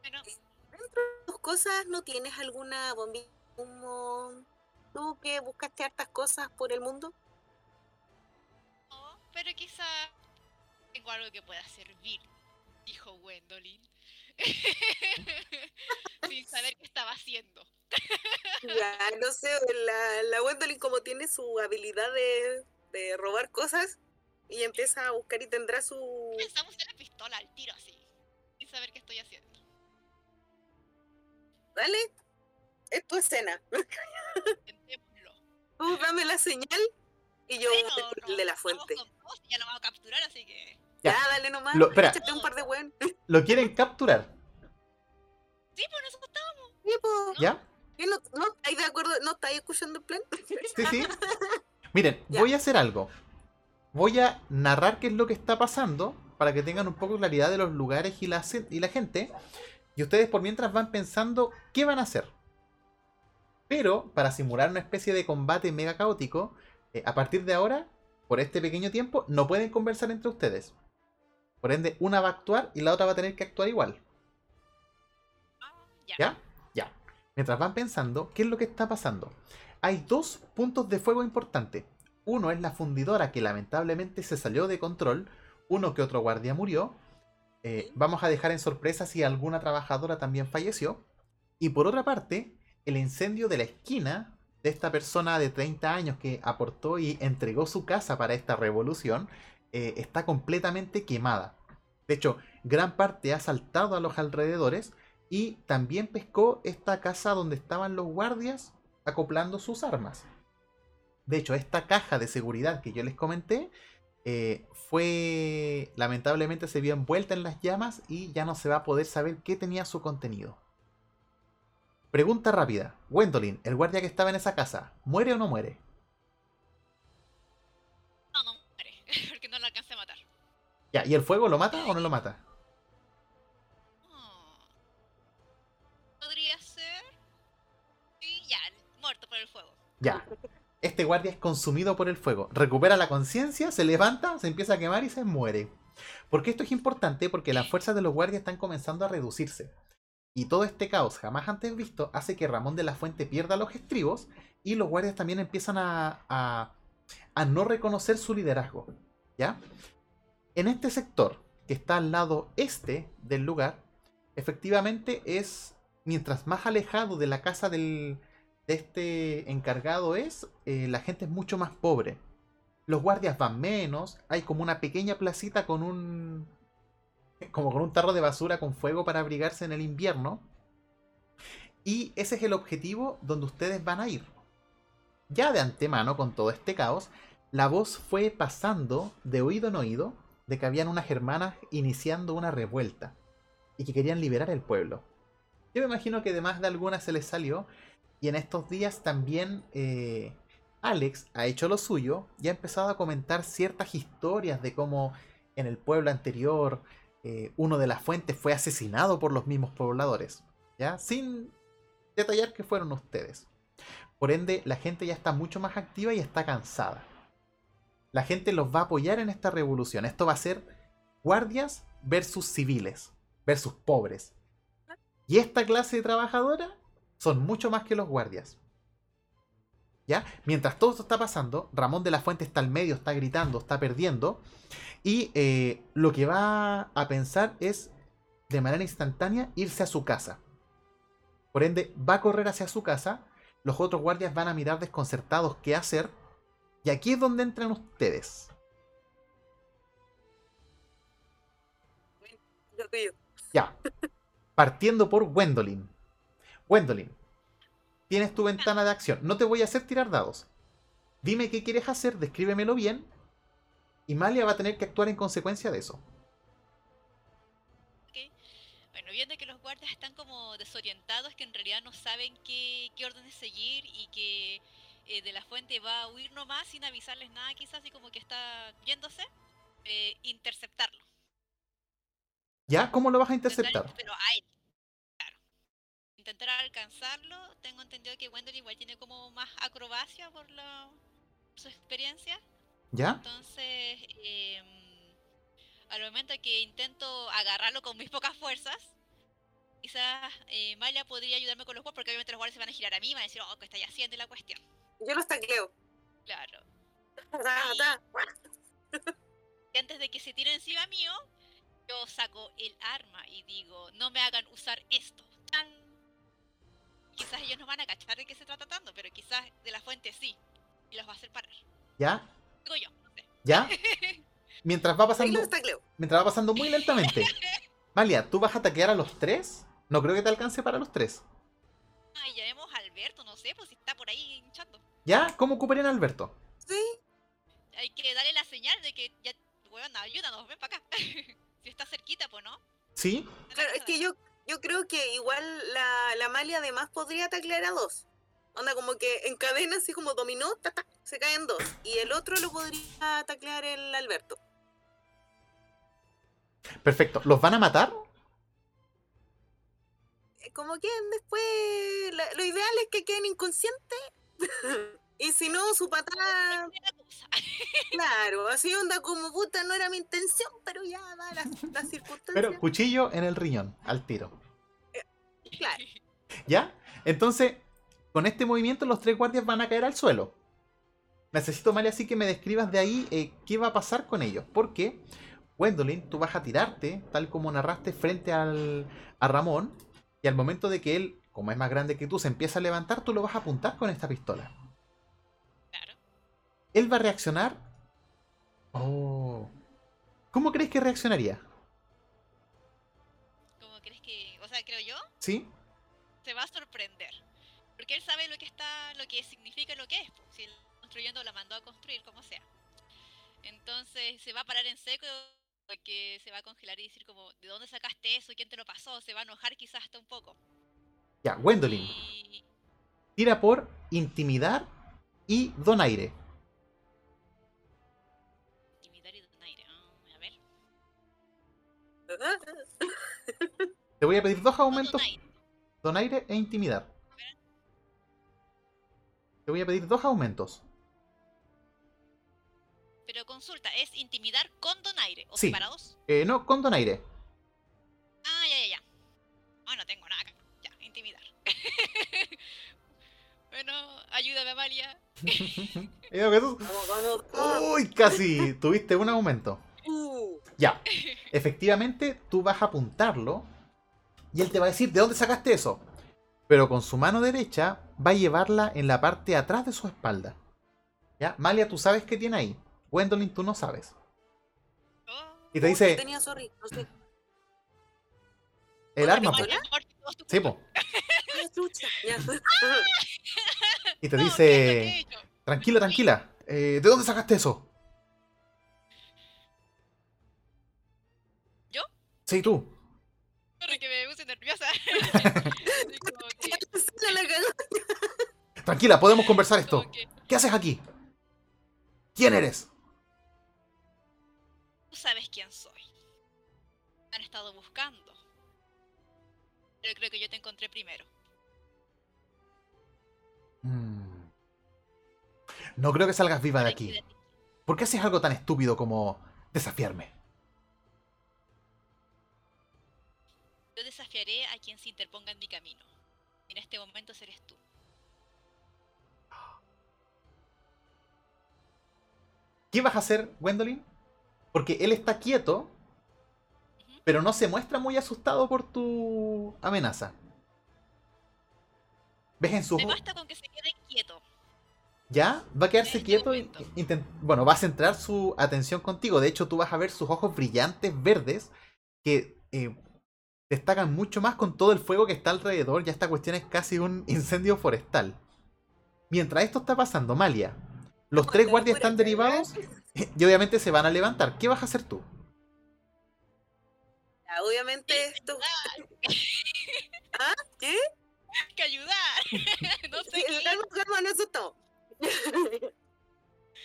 Bueno, Dentro de tus cosas, ¿no tienes alguna bombilla humo? ¿Tú que buscaste hartas cosas por el mundo? no, pero quizá tengo algo que pueda servir, dijo Gwendolyn. [LAUGHS] Sin saber qué estaba haciendo. Ya, no sé, la, la Gwendolyn como tiene su habilidad de, de robar cosas y empieza a buscar y tendrá su... Pensamos en la pistola al tiro así, sin saber qué estoy haciendo. Dale, es tu escena. Tú dame la señal y yo el no, de la fuente. con dos y ya lo vamos a capturar, así que. Ya. Ya, dale nomás. Lo- espera. Échate un par de weón. [LAUGHS] Lo quieren capturar, Sí, pues nosotros estábamos. Sí, po. ¿ya? ¿Qué no, no estáis de acuerdo? ¿No estáis escuchando el plan? [LAUGHS] Sí, sí. [LAUGHS] Miren, Ya. voy a hacer algo. Voy a narrar qué es lo que está pasando para que tengan un poco de claridad de los lugares y la, ce- y la gente. Y ustedes por mientras van pensando qué van a hacer. Pero para simular una especie de combate mega caótico, eh, a partir de ahora, por este pequeño tiempo, no pueden conversar entre ustedes. Por ende, una va a actuar y la otra va a tener que actuar igual. Ah, ya. ¿Ya? Ya. Mientras van pensando, ¿qué es lo que está pasando? Hay dos puntos de fuego importantes. Uno es la fundidora que lamentablemente se salió de control. Uno que otro guardia murió. Eh, vamos a dejar en sorpresa si alguna trabajadora también falleció. Y por otra parte, el incendio de la esquina de esta persona de 30 años que aportó y entregó su casa para esta revolución eh, está completamente quemada. De hecho, gran parte ha saltado a los alrededores y también pescó esta casa donde estaban los guardias acoplando sus armas. De hecho, esta caja de seguridad que yo les comenté eh, fue lamentablemente se vio envuelta en las llamas y ya no se va a poder saber qué tenía su contenido. Pregunta rápida. Gwendolyn, el guardia que estaba en esa casa, ¿muere o no muere? Ya, ¿y el fuego lo mata o no lo mata? Podría ser. Sí, ya, muerto por el fuego. Ya. Este guardia es consumido por el fuego. Recupera la conciencia, se levanta, se empieza a quemar y se muere. Porque esto es importante porque las fuerzas de los guardias están comenzando a reducirse. Y todo este caos jamás antes visto hace que Ramón de la Fuente pierda los estribos y los guardias también empiezan a, a, a no reconocer su liderazgo. ¿Ya? En este sector, que está al lado este del lugar, efectivamente es, mientras más alejado de la casa del, de este encargado es, eh, la gente es mucho más pobre. Los guardias van menos, hay como una pequeña placita con un... como con un tarro de basura con fuego para abrigarse en el invierno. Y ese es el objetivo donde ustedes van a ir. Ya de antemano, con todo este caos, la voz fue pasando de oído en oído de que habían unas hermanas iniciando una revuelta y que querían liberar el pueblo. Yo me imagino que de más de algunas se les salió y en estos días también eh, Alex ha hecho lo suyo y ha empezado a comentar ciertas historias de cómo en el pueblo anterior eh, uno de las fuentes fue asesinado por los mismos pobladores. ¿Ya? Sin detallar que fueron ustedes. Por ende, la gente ya está mucho más activa y está cansada. La gente los va a apoyar en esta revolución. Esto va a ser guardias versus civiles, versus pobres. Y esta clase de trabajadora son mucho más que los guardias. ¿Ya? Mientras todo esto está pasando, Ramón de la Fuente está al medio, está gritando, está perdiendo. Y eh, lo que va a pensar es, de manera instantánea, irse a su casa. Por ende, va a correr hacia su casa, Los otros guardias van a mirar desconcertados qué hacer. Y aquí es donde entran ustedes. Ya. Partiendo por Gwendolyn. Gwendolyn, tienes tu ventana de acción. No te voy a hacer tirar dados. Dime qué quieres hacer, descríbemelo bien. Y Malia va a tener que actuar en consecuencia de eso. Bueno, viendo que los guardias están como desorientados, que en realidad no saben qué, qué órdenes seguir y que eh, de la fuente va a huir nomás sin avisarles nada, quizás, y como que está yéndose, eh, interceptarlo. ¿Ya? ¿Cómo lo vas a Intentar- interceptar? Pero a él. Claro. Intentar alcanzarlo. Tengo entendido que Wendell igual tiene como más acrobacia por la, su experiencia. ¿Ya? Entonces, em, al momento que intento agarrarlo con mis pocas fuerzas, quizás eh, Malia podría ayudarme con los juegos, porque obviamente los guardias se van a girar a mí y van a decir, oh, ¿qué estáis haciendo la cuestión? Yo los tacleo. Claro. [LAUGHS] Ta. [LAUGHS] Y antes de que se tiren encima mío, yo saco el arma y digo, no me hagan usar esto. ¡Tan! Quizás ellos no van a cachar de qué se está tratando, pero quizás de la fuente sí. Y los va a hacer parar. ¿Ya? Digo yo, no sé. ¿Ya? [LAUGHS] Mientras va pasando, mientras va pasando muy lentamente. Malia, ¿tú vas a ataquear a los tres? No creo que te alcance para los tres. Ay, llamemos a Alberto, no sé, pues si está por ahí. ¿Ya? ¿Cómo ocuparían a Alberto? Sí. Hay que darle la señal de que ya, weón, ayúdanos, ven para acá. [LAUGHS] si está cerquita, pues no. ¿Sí? Claro, es que yo, yo creo que igual la, la Malia además podría taclear a dos. Onda como que en cadena, así como dominó, ta, ta, se caen dos. Y el otro lo podría taclear el Alberto. Perfecto. ¿Los van a matar? Eh, Como que después, la- lo ideal es que queden inconscientes. [LAUGHS] y si no, su patada, [LAUGHS] claro, así onda como puta, no era mi intención, pero ya va la, la [LAUGHS] circunstancia. Pero cuchillo en el riñón, al tiro. Claro. ¿Ya? Entonces, con este movimiento los tres guardias van a caer al suelo. Necesito, Malia, así que me describas de ahí eh, qué va a pasar con ellos. Porque, Gwendolyn, tú vas a tirarte, tal como narraste, frente al, a Ramón. Y al momento de que él, como es más grande que tú, se empieza a levantar, tú lo vas a apuntar con esta pistola. Claro. Él va a reaccionar. Oh. ¿Cómo crees que reaccionaría? ¿Cómo crees que.? O sea, creo yo, ¿Sí? se va a sorprender. Porque él sabe lo que está, lo que significa lo que es. pues, Si él construyendo la mandó a construir, como sea. Entonces se va a parar en seco porque se va a congelar y decir como, ¿de dónde sacaste eso? ¿Quién te lo pasó? Se va a enojar quizás hasta un poco. Ya, Gwendolyn. Tira por intimidar y donaire. intimidar y donaire. Ah, a ver. Te voy a pedir dos aumentos. donaire. E intimidar. Te voy a pedir dos aumentos. Pero consulta, ¿es intimidar con donaire o Sí. separados? Eh, no, con donaire. Ah, ya, ya, ya. Ah, no tengo ayúdame, Amalia. [LAUGHS] Uy, casi. Tuviste un aumento. Uh, Ya. Efectivamente, tú vas a apuntarlo. Y él te va a decir, ¿de dónde sacaste eso? Pero con su mano derecha va a llevarla en la parte de atrás de su espalda. ¿Ya? Malia, tú sabes qué tiene ahí. Gwendolyn, tú no sabes. Oh, Y te uh, dice, Tenía, sorry, no sé. el ¿Otra arma, po. pistola? amor, todo es tu Sí, po. Chucha. [LAUGHS] Y te No, dice, tranquila, tranquila. eh, ¿De dónde sacaste eso? ¿Yo? Sí, tú. Sorry, que me puse nerviosa. [LAUGHS] [LAUGHS] Que-. Tranquila, podemos conversar esto. que, ¿Qué haces aquí? ¿Quién eres? Tú sabes quién soy. Me Han estado buscando. Pero creo que yo te encontré primero. Mm. No creo que salgas viva de aquí. ¿Por qué haces algo tan estúpido como desafiarme? Yo desafiaré a quien se interponga en mi camino. En este momento serás tú. ¿Qué vas a hacer, Gwendolyn? Porque él está quieto, pero no se muestra muy asustado por tu amenaza. Ves en sus Me ojos. basta con que se quede quieto. Ya, va a quedarse este quieto y momento. intent- bueno, va a centrar su atención contigo. De hecho, tú vas a ver sus ojos brillantes verdes que eh, destacan mucho más con todo el fuego que está alrededor. Ya esta cuestión es casi un [LAUGHS] incendio forestal. Mientras esto está pasando, Malia, los tres guardias están derivados y obviamente se van a levantar. ¿Qué vas a hacer tú? Obviamente esto. [LAUGHS] ¿Ah? ¿Qué? [LAUGHS] ¡Que ayudar! [LAUGHS] no sé qué. Calma, [LAUGHS]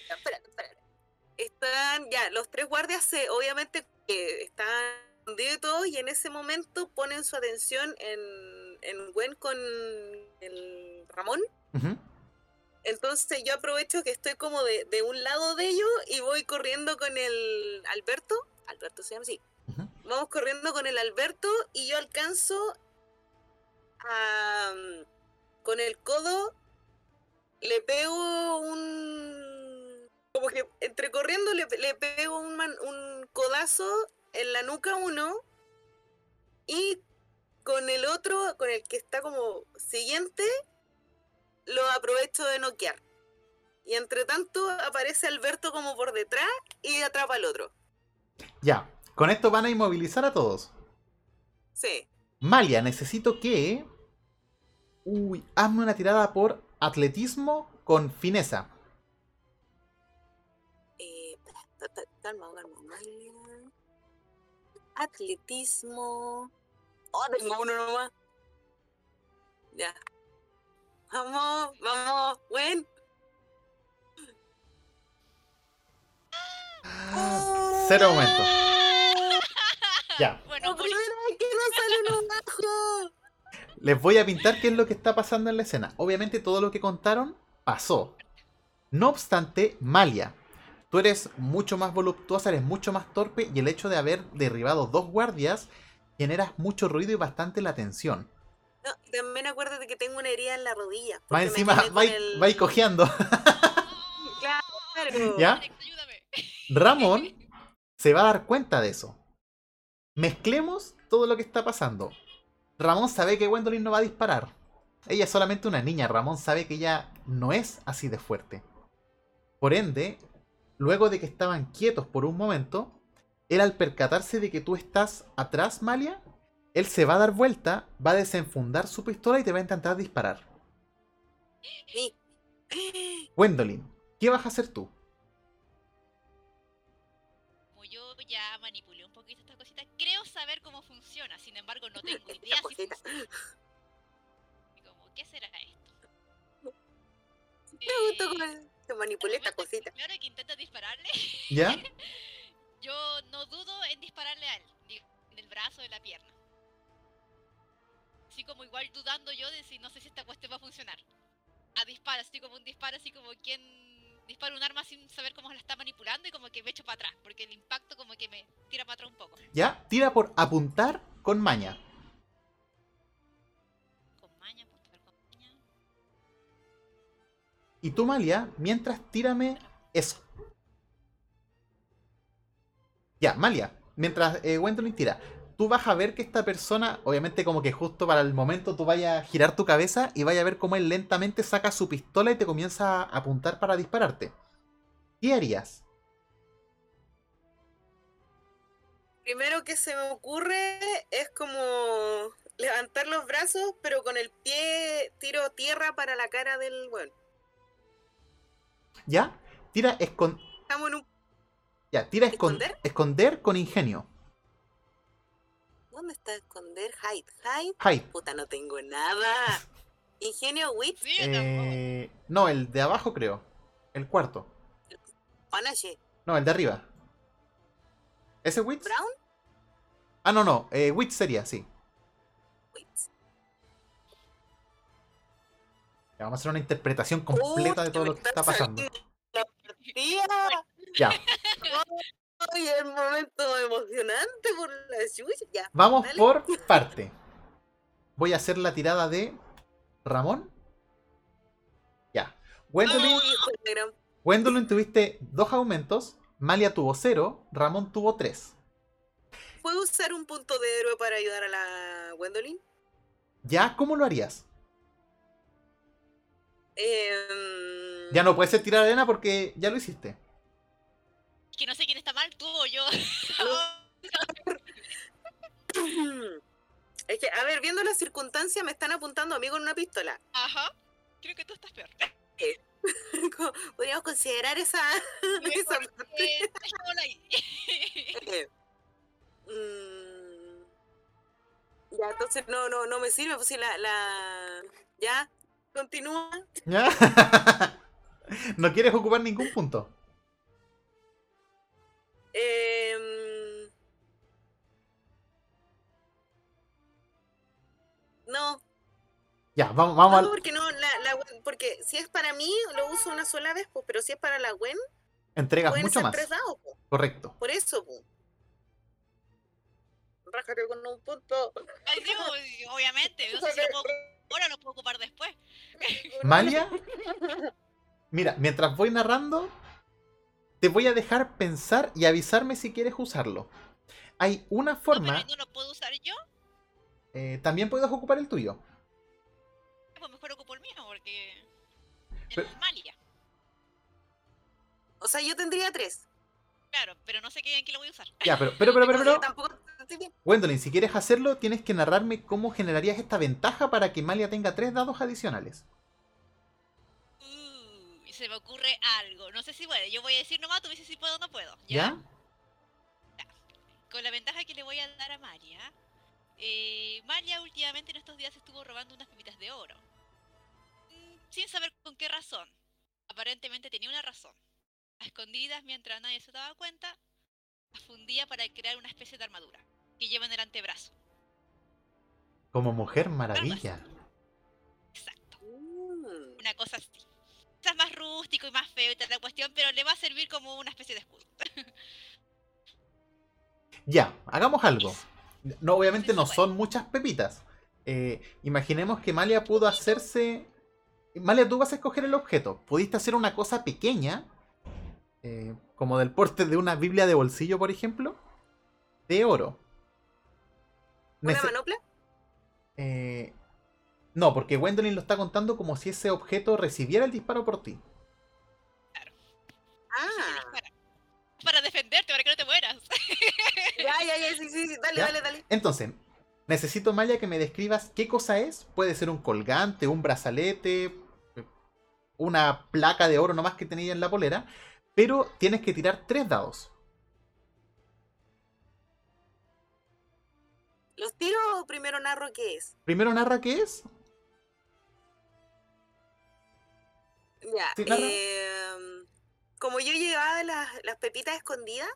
ya, espérate, espérate. Están, ya, los tres guardias se, obviamente, eh, están escondidos y todo, y en ese momento ponen su atención en, en Gwen con el Ramón. Entonces yo aprovecho que estoy como de, de un lado de ellos y voy corriendo con el Alberto. Alberto se llama así. Vamos corriendo con el Alberto y yo alcanzo a... Con el codo le pego un... Como que entre corriendo le, le pego un, man- un codazo en la nuca uno y con el otro, con el que está como siguiente, lo aprovecho de noquear. Y entre tanto aparece Alberto como por detrás y atrapa al otro. Ya, con esto van a inmovilizar a todos. Sí. Malia, necesito que... Uy, hazme una tirada por atletismo con fineza. Eh, calma. Atletismo. Oh, tengo uno nomás. Ya. Vamos, vamos, buen. [GASPS] Cero aumento. [LAUGHS] Ya, Bueno, por- que no sale uno bajo. Les voy a pintar qué es lo que está pasando en la escena. Obviamente todo lo que contaron pasó. No obstante, Malia, tú eres mucho más voluptuosa, eres mucho más torpe y el hecho de haber derribado dos guardias generas mucho ruido y bastante la tensión. No, también acuérdate que tengo una herida en la rodilla. Más me encima, va, el- va cojeando. [LAUGHS] Claro. ¿Ya? Ramón se va a dar cuenta de eso. Mezclemos todo lo que está pasando. Ramón sabe que Gwendolyn no va a disparar. Ella es solamente una niña. Ramón sabe que ella no es así de fuerte. Por ende, luego de que estaban quietos por un momento, él al percatarse de que tú estás atrás, Malia, él se va a dar vuelta, va a desenfundar su pistola y te va a intentar disparar. Gwendolyn, ¿qué vas a hacer tú? Como yo ya manipulé creo saber cómo funciona. Sin embargo, no tengo [LAUGHS] idea si funciona. [LAUGHS] Y como, ¿qué será esto? Me gustó Eh, cómo te manipulé esta cosita. Claro que intenta dispararle. ¿Ya? [LAUGHS] Yo no dudo en dispararle a él, en el brazo, en la pierna. Así como igual dudando yo de si no sé si esta cuestión va a funcionar. A disparo, así como un disparo, así como quien dispara un arma sin saber cómo la está manipulando y como que me echo para atrás, porque el impacto como que me tira para atrás un poco. ¿Ya? Tira por apuntar con maña. Con maña, apuntar con maña. Y tú, Malia, mientras tírame es. Ya, Malia, mientras eh, Gwendolyn tira, tú vas a ver que esta persona, obviamente como que justo para el momento tú vayas a girar tu cabeza y vaya a ver cómo él lentamente saca su pistola y te comienza a apuntar para dispararte. ¿Qué harías? Primero que se me ocurre es como levantar los brazos, pero con el pie tiro tierra para la cara del bueno. ¿Ya? Tira escon... Estamos en un. Ya, tira escon- ¿Esconder? esconder con ingenio. ¿Dónde está esconder? Hide. Hide. Hide. Puta, no tengo nada. Ingenio, wit. Eh, no, el de abajo creo. El cuarto. panache. No, el de arriba. ¿Ese Wits? Brown, Ah, no, no. Eh, sería, sí. wit. Ya, vamos a hacer una interpretación completa de todo lo que está pasando. Tía, Ya, [LAUGHS] [LAUGHS] un momento emocionante por la chucha. Ya. vamos Dale. por [LAUGHS] parte. Voy a hacer la tirada de Ramón. Ya. Gwendolyn, Gwendolyn tuviste dos aumentos. Malia tuvo cero. Ramón tuvo tres. ¿Puedo usar un punto de héroe para ayudar a la Gwendolyn? ¿Ya? ¿Cómo lo harías? Em, Ya no puede ser tirar arena porque ya lo hiciste. Que no sé quién está mal, tú o yo. [LAUGHS] Es que, a ver, viendo las circunstancias, me están apuntando a mí con una pistola. Ajá. Creo que tú estás peor. [LAUGHS] Podríamos considerar esa. [LAUGHS] esa parte. eh. Eh, mm, ya, entonces no, no, no me sirve, pues si la, la. Ya, continúa. ¿Ya? no quieres ocupar ningún punto. Em, no, Ya, vamos, vamos no, porque no, la, la porque si es para mí, lo uso una sola vez, pues, pero si es para la Gwen, Entregas mucho ser más. tres dados, pues, Correcto. por eso, pues. Rájate con un punto. Ay, sí, obviamente. No sé si lo puedo ahora o lo puedo ocupar después. Malia, mira, mientras voy narrando, te voy a dejar pensar y avisarme si quieres usarlo. Hay una forma, no lo puedo usar yo. eh, también puedes ocupar el tuyo. Pues mejor ocupo el mío porque. Es Pero- Malia. O sea, yo tendría tres. Claro, pero no sé qué, en qué lo voy a usar. Ya, pero, pero, pero, [LAUGHS] pero, Yo pero, tampoco. Gwendolyn, si quieres hacerlo, tienes que narrarme cómo generarías esta ventaja para que Malia tenga tres dados adicionales. Se me ocurre algo. No sé si puede. Yo voy a decir nomás, tú me dices si puedo o no puedo. ¿Ya? Con la ventaja que le voy a dar a Maria. Eh, Maria últimamente en estos días estuvo robando unas pepitas de oro. Mm, Sin saber con qué razón. Aparentemente tenía una razón. A escondidas, mientras nadie se daba cuenta, las fundía para crear una especie de armadura que lleva en el antebrazo. Como mujer maravilla. Exacto. Una cosa así. Quizás más rústico y más feo y tal la cuestión, pero le va a servir como una especie de escudo. Ya, hagamos algo. No, obviamente no son muchas pepitas. Eh, imaginemos que Malia pudo hacerse. Malia, tú vas a escoger el objeto. Pudiste hacer una cosa pequeña, eh, como del porte de una Biblia de bolsillo, por ejemplo, de oro. ¿Una Nece- manopla? eh, no, porque Gwendolyn lo está contando como si ese objeto recibiera el disparo por ti. Ah, Para, para defenderte, para que no te mueras. [LAUGHS] ya, ya, ya, sí, sí, sí, dale, ¿Ya? dale, dale. Entonces, necesito, Maya, que me describas qué cosa es. Puede ser un colgante, un brazalete, una placa de oro nomás que tenía en la polera. Pero tienes que tirar tres dados. ¿Los tiro o primero narro qué es? Primero narra qué es. Ya, Sí, em, como yo llevaba las, las pepitas escondidas,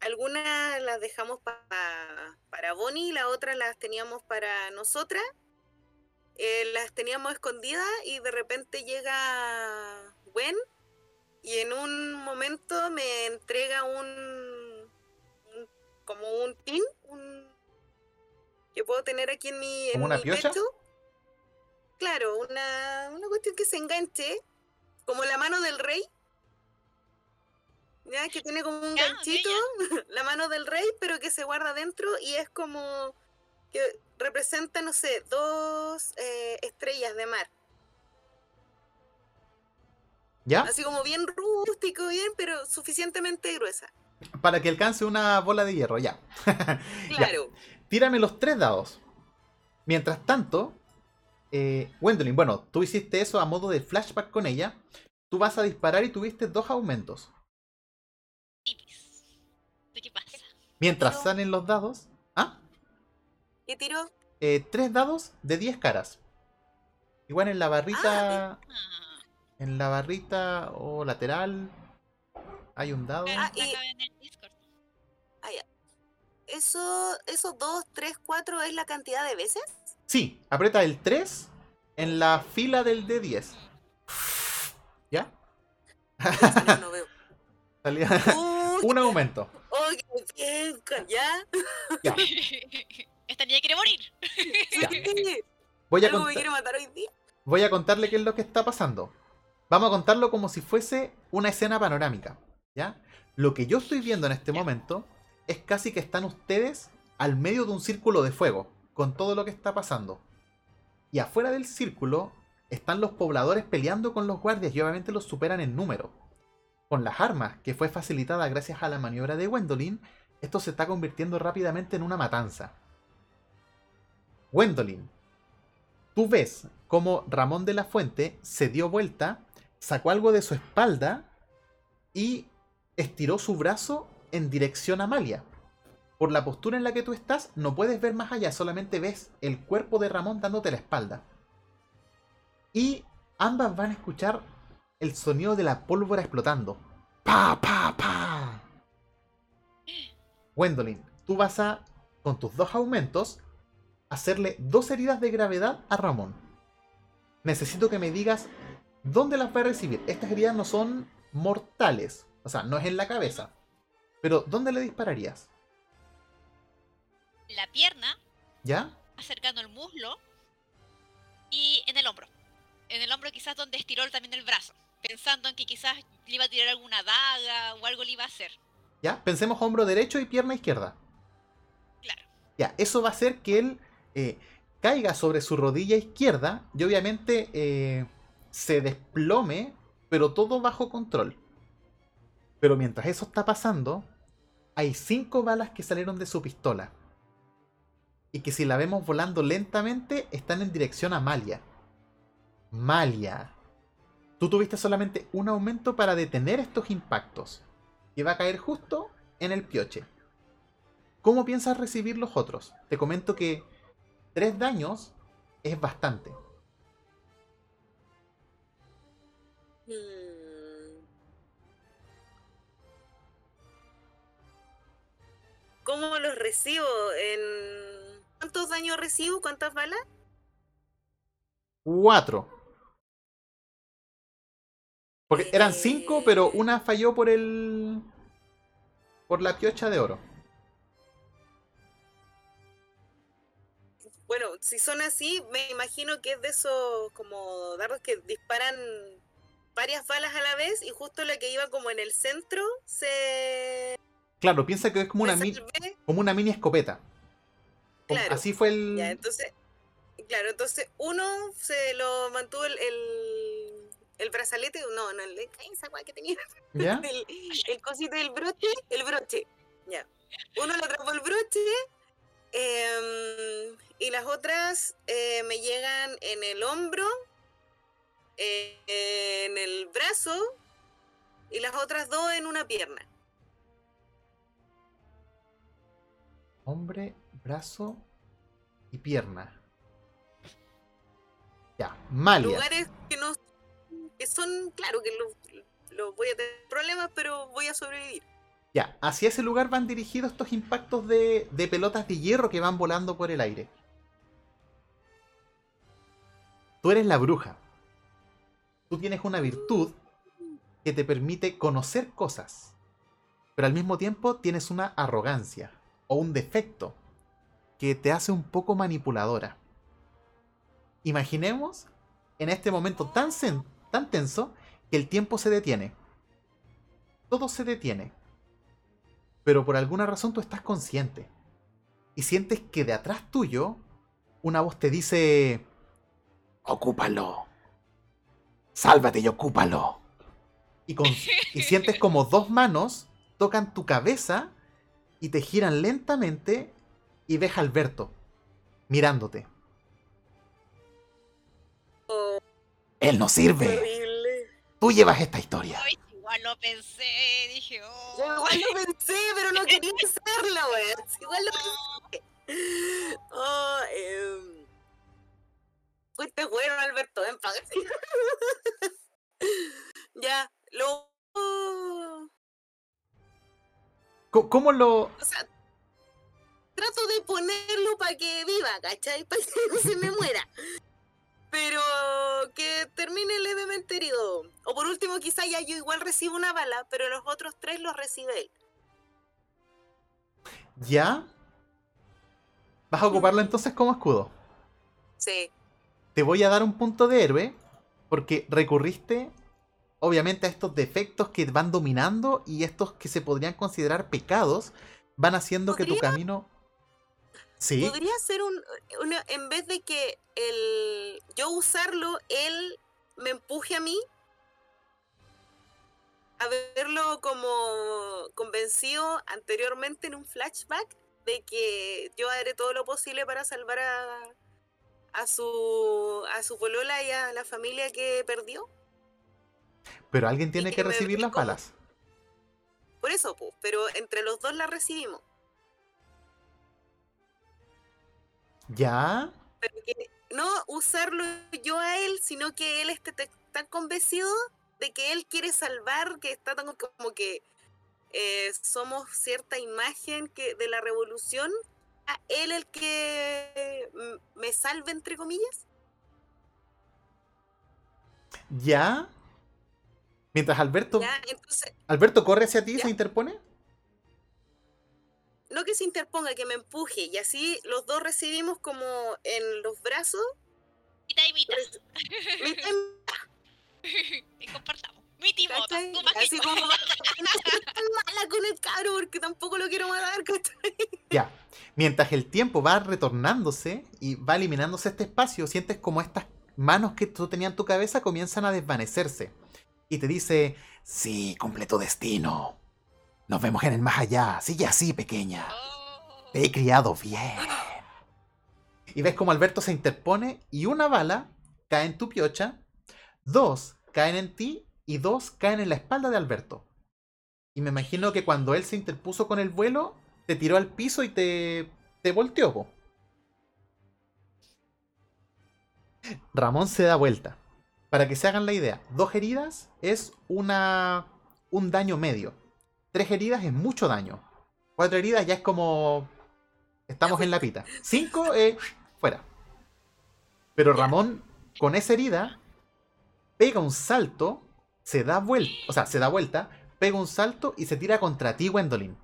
algunas las dejamos pa- para Bonnie y las otras las teníamos para nosotras. Eh, las teníamos escondidas y de repente llega Gwen y en un momento me entrega un, un- como un pin, un, que puedo tener aquí en mi, en ¿Como una mi piocha? pecho. Claro, una, una cuestión que se enganche, como la mano del rey. Ya, que tiene como un Ya, ganchito, [LAUGHS] la mano del rey, pero que se guarda dentro y es como que representa, no sé, dos eh, estrellas de mar. ¿Ya? Así como bien rústico, bien, pero suficientemente gruesa. Para que alcance una bola de hierro, ya. [LAUGHS] Ya. Claro. Tírame los tres dados. Mientras tanto, eh, Gwendolyn, bueno, tú hiciste eso a modo de flashback con ella. Tú vas a disparar y tuviste dos aumentos. ¿De qué pasa? Mientras Pero- salen los dados. ¿Ah? ¿Qué tiró? eh, tres dados de 10 caras. Igual en la barrita. Ah, En la barrita o lateral. Hay un dado. claro, Ah, y- el Discord. Eso, esos dos, tres, cuatro es la cantidad de veces. Sí, aprieta el 3 en la fila del D10. ¿Ya? Eso no, no veo. [LAUGHS] Salía Uy, un aumento. oh, qué bien, ya. Ya. [LAUGHS] Esta niña quiere morir. Ya. Sí, Voy a, Algo me contar- quiere matar hoy día. voy a contarle qué es lo que está pasando. Vamos a contarlo como si fuese una escena panorámica. ¿Ya? Lo que yo estoy viendo en este momento es casi que están ustedes al medio de un círculo de fuego, con todo lo que está pasando. Y afuera del círculo están los pobladores peleando con los guardias y obviamente los superan en número. Con las armas, que fue facilitada gracias a la maniobra de Gwendolyn, esto se está convirtiendo rápidamente en una matanza. Gwendolyn, tú ves cómo Ramón de la Fuente se dio vuelta, sacó algo de su espalda y estiró su brazo en dirección a Amalia. Por la postura en la que tú estás, no puedes ver más allá, solamente ves el cuerpo de Ramón dándote la espalda. Y ambas van a escuchar el sonido de la pólvora explotando. ¡Pa, pa, pa! Gwendolyn, tú vas a, con tus dos aumentos, hacerle dos heridas de gravedad a Ramón. Necesito que me digas dónde las va a recibir. Estas heridas no son mortales, o sea, no es en la cabeza. Pero, ¿dónde le dispararías? La pierna, ¿Ya? acercando el muslo y en el hombro. En el hombro quizás donde estiró también el brazo, pensando en que quizás le iba a tirar alguna daga o algo le iba a hacer. ¿Ya? Pensemos hombro derecho y pierna izquierda. Claro. Ya, eso va a hacer que él eh, caiga sobre su rodilla izquierda y obviamente eh, se desplome, pero todo bajo control. Pero mientras eso está pasando, hay cinco balas que salieron de su pistola. Y que si la vemos volando lentamente, están en dirección a Malia. Malia. Tú tuviste solamente un aumento para detener estos impactos. Y va a caer justo en el pioche. ¿Cómo piensas recibir los otros? Te comento que tres daños es bastante. Hmm. ¿Cómo los recibo? ¿En cuántos daños recibo? ¿Cuántas balas? Cuatro. Porque eran cinco, pero una falló por el. por la piocha de oro. Bueno, si son así, me imagino que es de esos como dardos que disparan varias balas a la vez y justo la que iba como en el centro se... Claro, piensa que es como una, mi- como una mini escopeta. Como- Claro, Así fue el. Ya, entonces, claro, entonces uno se lo mantuvo el, el, el brazalete, no, no, el, esa weá que tenía, ¿Ya? [LAUGHS] el, el cosito del broche, el broche, ya. Uno le atrapó el broche em, y las otras eh, me llegan en el hombro, eh, en el brazo y las otras dos en una pierna. Hombre, brazo y pierna. Ya, Malia. Lugares que no son, claro que los los voy a tener problemas, pero voy a sobrevivir. Ya, hacia ese lugar van dirigidos estos impactos de, de pelotas de hierro que van volando por el aire. Tú eres la bruja. Tú tienes una virtud que te permite conocer cosas. Pero al mismo tiempo tienes una arrogancia o un defecto que te hace un poco manipuladora. Imaginemos en este momento tan, tan tenso que el tiempo se detiene. Todo se detiene pero por alguna razón tú estás consciente. Y sientes que de atrás tuyo una voz te dice, ocúpalo. Sálvate y ocúpalo. Y, con- [LAUGHS] y sientes como dos manos tocan tu cabeza y te giran lentamente y ves a Alberto mirándote. Él no sirve. Tú llevas esta historia. Ay, igual lo pensé, dije, oh. Yo igual lo pensé, pero no quería hacerlo, weón. Igual lo pensé. Oh, em, Fuiste bueno, Alberto, ven. [LAUGHS] Ya, lo. ¿Cómo lo...? O sea, trato de ponerlo para que viva, ¿cachai? Para que no se me muera. Pero que termine levemente herido. O por último, quizá ya yo igual recibo una bala, pero los otros tres los recibe él. ¿Ya? ¿Vas a ocuparlo entonces como escudo? Sí. te voy a dar un punto de héroe porque recurriste obviamente a estos defectos que van dominando y estos que se podrían considerar pecados van haciendo que tu camino Sí, Podría ser un, una, en vez de que el, yo usarlo, él me empuje a mí a verlo como convencido anteriormente en un flashback de que yo haré todo lo posible para salvar a, a su a su polola y a la familia que perdió. pero alguien tiene que que recibir las balas. Por eso, pues, pero entre los dos la recibimos. ¿Ya? Pero que no usarlo yo a él, sino que él esté tan convencido de que él quiere salvar, que está tan como que eh, somos cierta imagen que de la revolución, a él el que me salve, entre comillas. ¿Ya? Mientras Alberto, ¿ya? Entonces, Alberto corre hacia ti y se interpone. No que se interponga, que me empuje, y así los dos recibimos como en los brazos. Mitad y mitad. mitad y [LAUGHS] y compartamos. Mi timota, ¿Cachai? tu Así bajito. como, "Ay, [LAUGHS] no soy tan mala con el cabro porque tampoco lo quiero matar. Ya. Mientras el tiempo va retornándose y va eliminándose este espacio, sientes como estas manos que tú tenías en tu cabeza comienzan a desvanecerse. Y te dice, sí, completo destino. Nos vemos en el más allá. Sigue así, pequeña. Te he criado bien. Y ves como Alberto se interpone y una bala cae en tu piocha, dos caen en ti y dos caen en la espalda de Alberto. Y me imagino que cuando él se interpuso con el vuelo, te tiró al piso y te, te volteó. Ramón se da vuelta. Para que se hagan la idea, dos heridas es una un daño medio. Tres heridas es mucho daño. Cuatro heridas ya es como. Estamos en la pita. Cinco, [LAUGHS] eh, fuera. Pero Ramón, con esa herida, pega un salto, se da vuelta, o sea, se da vuelta, pega un salto y se tira contra ti, Gwendolyn.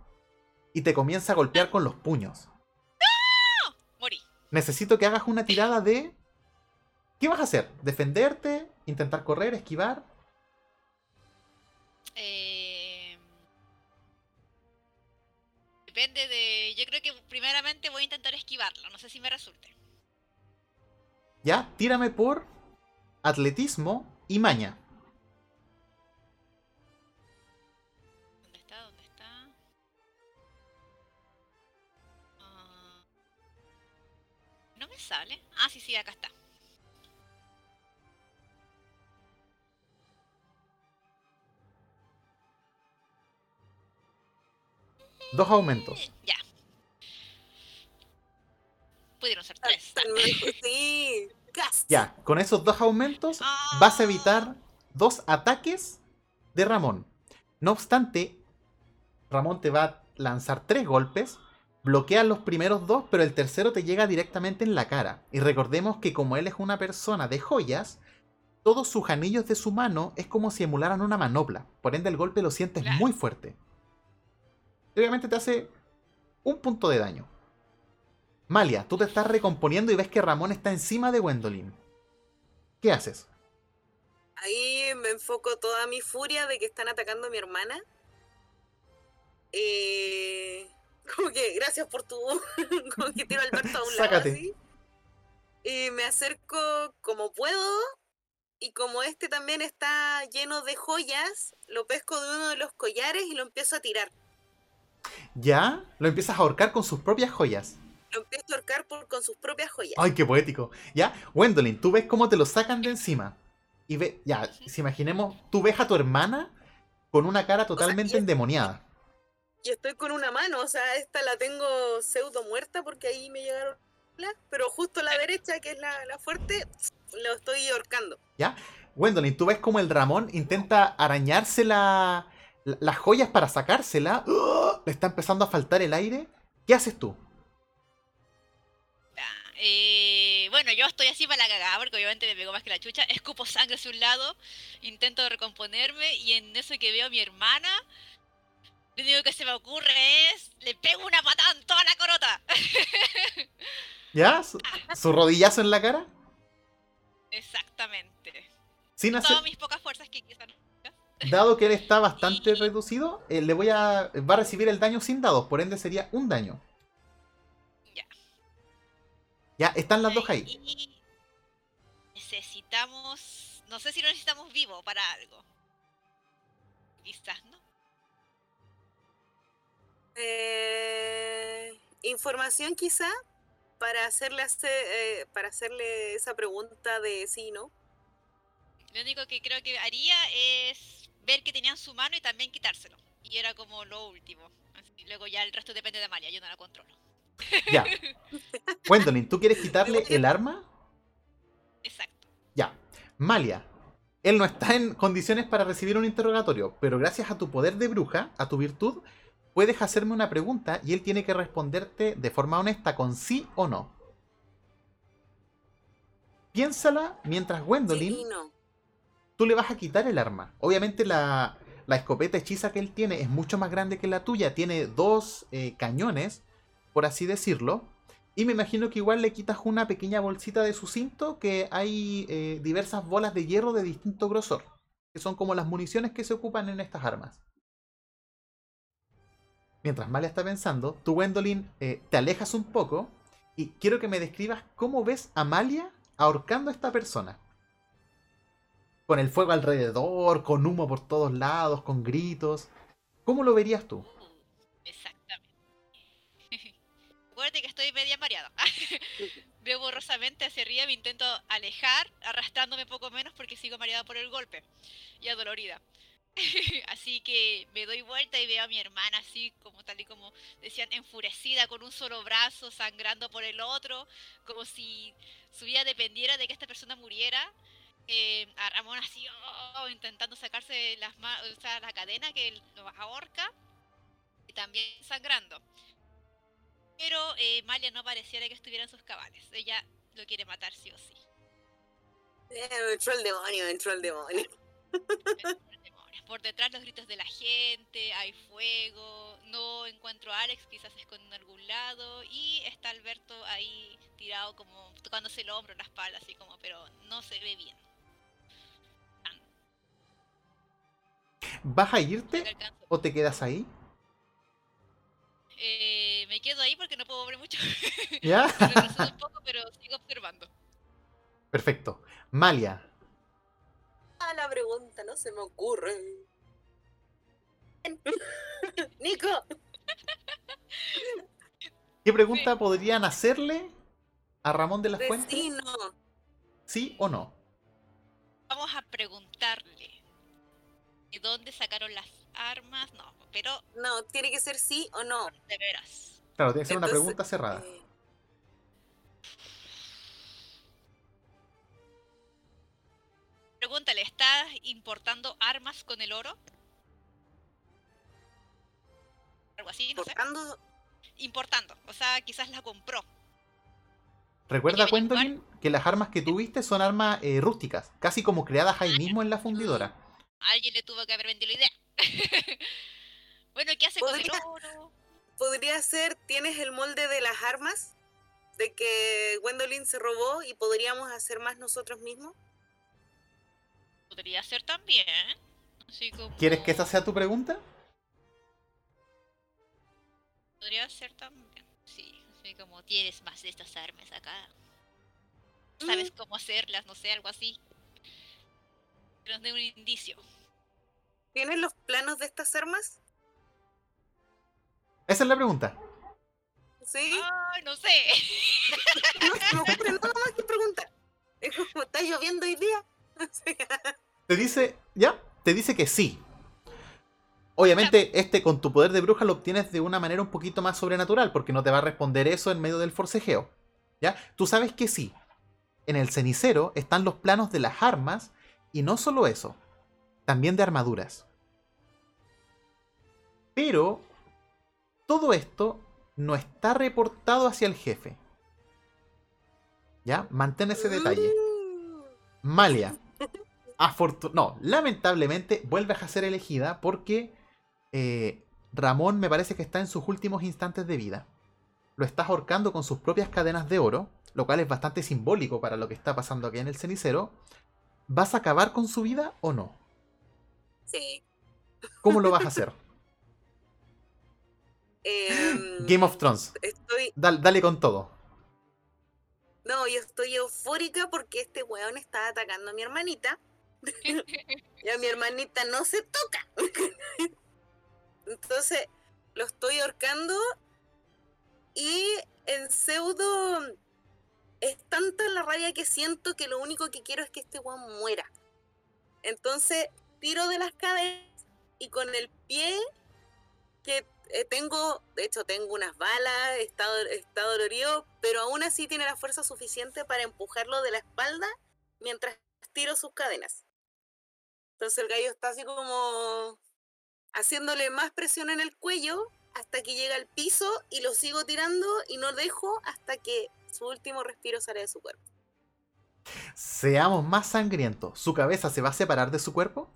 Y te comienza a golpear con los puños. Morí. Necesito que hagas una tirada de. ¿Qué vas a hacer? ¿Defenderte? ¿Intentar correr? ¿Esquivar? Eh, Depende de. Yo creo que primeramente voy a intentar esquivarlo. No sé si me resulte. Ya, tírame por atletismo y maña. ¿Dónde está? ¿Dónde está? Ah, no me sale. Ah, sí, sí, acá está. Dos aumentos. Ya. Pudieron ser tres. Lejos, Sí. Ya, con esos dos aumentos Ah. vas a evitar dos ataques de Ramón. No obstante, Ramón te va a lanzar tres golpes, bloqueas los primeros dos, pero el tercero te llega directamente en la cara. Y recordemos que como él es una persona de joyas, todos sus anillos de su mano es como si emularan una manopla. Por ende el golpe lo sientes Claro. muy fuerte. Obviamente te hace un punto de daño. Malia, tú te estás recomponiendo y ves que Ramón está encima de Gwendolyn. ¿Qué haces? Ahí me enfoco toda mi furia de que están atacando a mi hermana. Eh, como que gracias por tu. [LAUGHS] como que tiro a Alberto a un lado Sácate. así. Y me acerco como puedo. Y como este también está lleno de joyas, lo pesco de uno de los collares y lo empiezo a tirar. Ya lo empiezas a ahorcar con sus propias joyas. Lo empiezo a ahorcar por, con sus propias joyas. Ay, qué poético. Ya, Gwendolyn, tú ves cómo te lo sacan de encima. Y ve, ya, si imaginemos, tú ves a tu hermana con una cara totalmente y- endemoniada. Y estoy con una mano, o sea, esta la tengo pseudo muerta porque ahí me llegaron pero justo la derecha, que es la, la fuerte, lo estoy ahorcando. ¿Ya? Gwendolyn, tú ves como el Ramón intenta arañarse la- las joyas para sacársela. ¡Ugh! Le está empezando a faltar el aire. ¿Qué haces tú? Eh, bueno, yo estoy así para la cagada porque obviamente me pegó más que la chucha. Escupo sangre hacia un lado, intento recomponerme y en eso que veo a mi hermana, lo único que se me ocurre es le pego una patada en toda la corota. [LAUGHS] ¿Ya? Su, su rodillazo en la cara. Exactamente. Sin hacer, Todas mis pocas fuerzas que quizás dado que él está bastante reducido, eh, le voy a. va a recibir el daño sin dados, por ende sería un daño. Ya. Ya, están las dos ahí. Y necesitamos. No sé si lo necesitamos vivo para algo. Quizás, ¿no? Eh, información quizá para hacerle, hace- eh, para hacerle esa pregunta de sí, ¿no? Lo único que creo que haría es ver que tenían su mano y también quitárselo. Y era como lo último. Así, luego ya el resto depende de Amalia, yo no la controlo. [LAUGHS] Ya. [LAUGHS] Gwendolyn, ¿tú quieres quitarle el arma? Exacto. Ya. Malia, él no está en condiciones para recibir un interrogatorio, pero gracias a tu poder de bruja, a tu virtud, puedes hacerme una pregunta y él tiene que responderte de forma honesta con sí o no. Piénsala mientras Gwendolyn, Sí no. Tú le vas a quitar el arma. Obviamente la, la escopeta hechiza que él tiene es mucho más grande que la tuya, tiene dos eh, cañones, por así decirlo. Y me imagino que igual le quitas una pequeña bolsita de su cinto que hay eh, diversas bolas de hierro de distinto grosor, que son como las municiones que se ocupan en estas armas. Mientras Malia está pensando, tú, Gwendolyn, eh, te alejas un poco y quiero que me describas cómo ves a Malia ahorcando a esta persona. Con el fuego alrededor, con humo por todos lados, con gritos. ¿Cómo lo verías tú? Uh, exactamente. [LAUGHS] Acuérdate que estoy media mareada. [LAUGHS] Veo borrosamente hacia arriba, me intento alejar, arrastrándome poco menos porque sigo mareada por el golpe y adolorida. [LAUGHS] así que me doy vuelta y veo a mi hermana así, como tal y como decían, enfurecida con un solo brazo, sangrando por el otro, como si su vida dependiera de que esta persona muriera. Eh, a Ramón así, oh, intentando sacarse las o sea, la cadena que lo ahorca y también sangrando. Pero eh, Malia no pareciera que estuviera en sus cabales. Ella lo quiere matar sí o sí. Eh, entró el demonio, entró el demonio. Por detrás los gritos de la gente, hay fuego, no encuentro a Alex, quizás se esconde en algún lado, y está Alberto ahí tirado como tocándose el hombro, la espalda, así como, pero no se ve bien. ¿Vas a irte o te quedas ahí? Eh, me quedo ahí porque no puedo ver mucho. [LAUGHS] ¿Ya? Me un poco, pero sigo observando. Perfecto. Malia, Ah, la pregunta no se me ocurre. [LAUGHS] Nico, ¿qué pregunta podrían hacerle a Ramón de las Fuentes? vecino. ¿Sí o no? Vamos a preguntarle. ¿De dónde sacaron las armas? No, pero No, tiene que ser sí o no. de veras. Claro, tiene que ser una pregunta cerrada. eh, Pregúntale, ¿estás importando armas con el oro? Algo así, no sé. Portando, Importando, o sea, quizás la compró. Recuerda, Hay que las armas que tuviste son armas eh, rústicas, casi como creadas ahí mismo en la fundidora. Alguien le tuvo que haber vendido la idea. [LAUGHS] bueno, ¿qué hace con el Podría- oro? podría ser, ¿tienes el molde de las armas? De que Gwendolyn se robó y podríamos hacer más nosotros mismos. Podría ser también. Así como... ¿Quieres que esa sea tu pregunta? Podría ser también. Sí, así como tienes más de estas armas acá. ¿Sabes cómo hacerlas? No sé, algo así. Que nos dé un indicio. ¿Tienes los planos de estas armas? Esa es la pregunta. Sí. Ay, no sé. [LAUGHS] No se me ocurre nada más que preguntar. Es como, ¿está lloviendo hoy día? [LAUGHS] Te dice, ¿ya? Te dice que sí. Obviamente, este con tu poder de bruja lo obtienes de una manera un poquito más sobrenatural, porque no te va a responder eso en medio del forcejeo. ¿Ya? Tú sabes que sí. En el cenicero están los planos de las armas, y no solo eso, también de armaduras. Pero todo esto no está reportado hacia el jefe. ¿Ya? Mantén ese detalle. Mm. Malia. No, lamentablemente vuelves a ser elegida porque eh, Ramón me parece que está en sus últimos instantes de vida. Lo estás ahorcando con sus propias cadenas de oro, lo cual es bastante simbólico para lo que está pasando aquí en el cenicero. ¿Vas a acabar con su vida o no? Sí. ¿Cómo lo vas a hacer? Em, Game of Thrones. Estoy, Dal- dale con todo. No, yo estoy eufórica porque este weón está atacando a mi hermanita. [LAUGHS] y a mi hermanita no se toca. [LAUGHS] Entonces, lo estoy ahorcando y en pseudo es tanta la rabia que siento que lo único que quiero es que este weón muera. Entonces, tiro de las cadenas y con el pie que eh, tengo, de hecho tengo unas balas, está, está dolorido, pero aún así tiene la fuerza suficiente para empujarlo de la espalda mientras tiro sus cadenas. Entonces el gallo está así como haciéndole más presión en el cuello hasta que llega al piso y lo sigo tirando y no dejo hasta que su último respiro sale de su cuerpo. Seamos más sangrientos. ¿Su cabeza se va a separar de su cuerpo?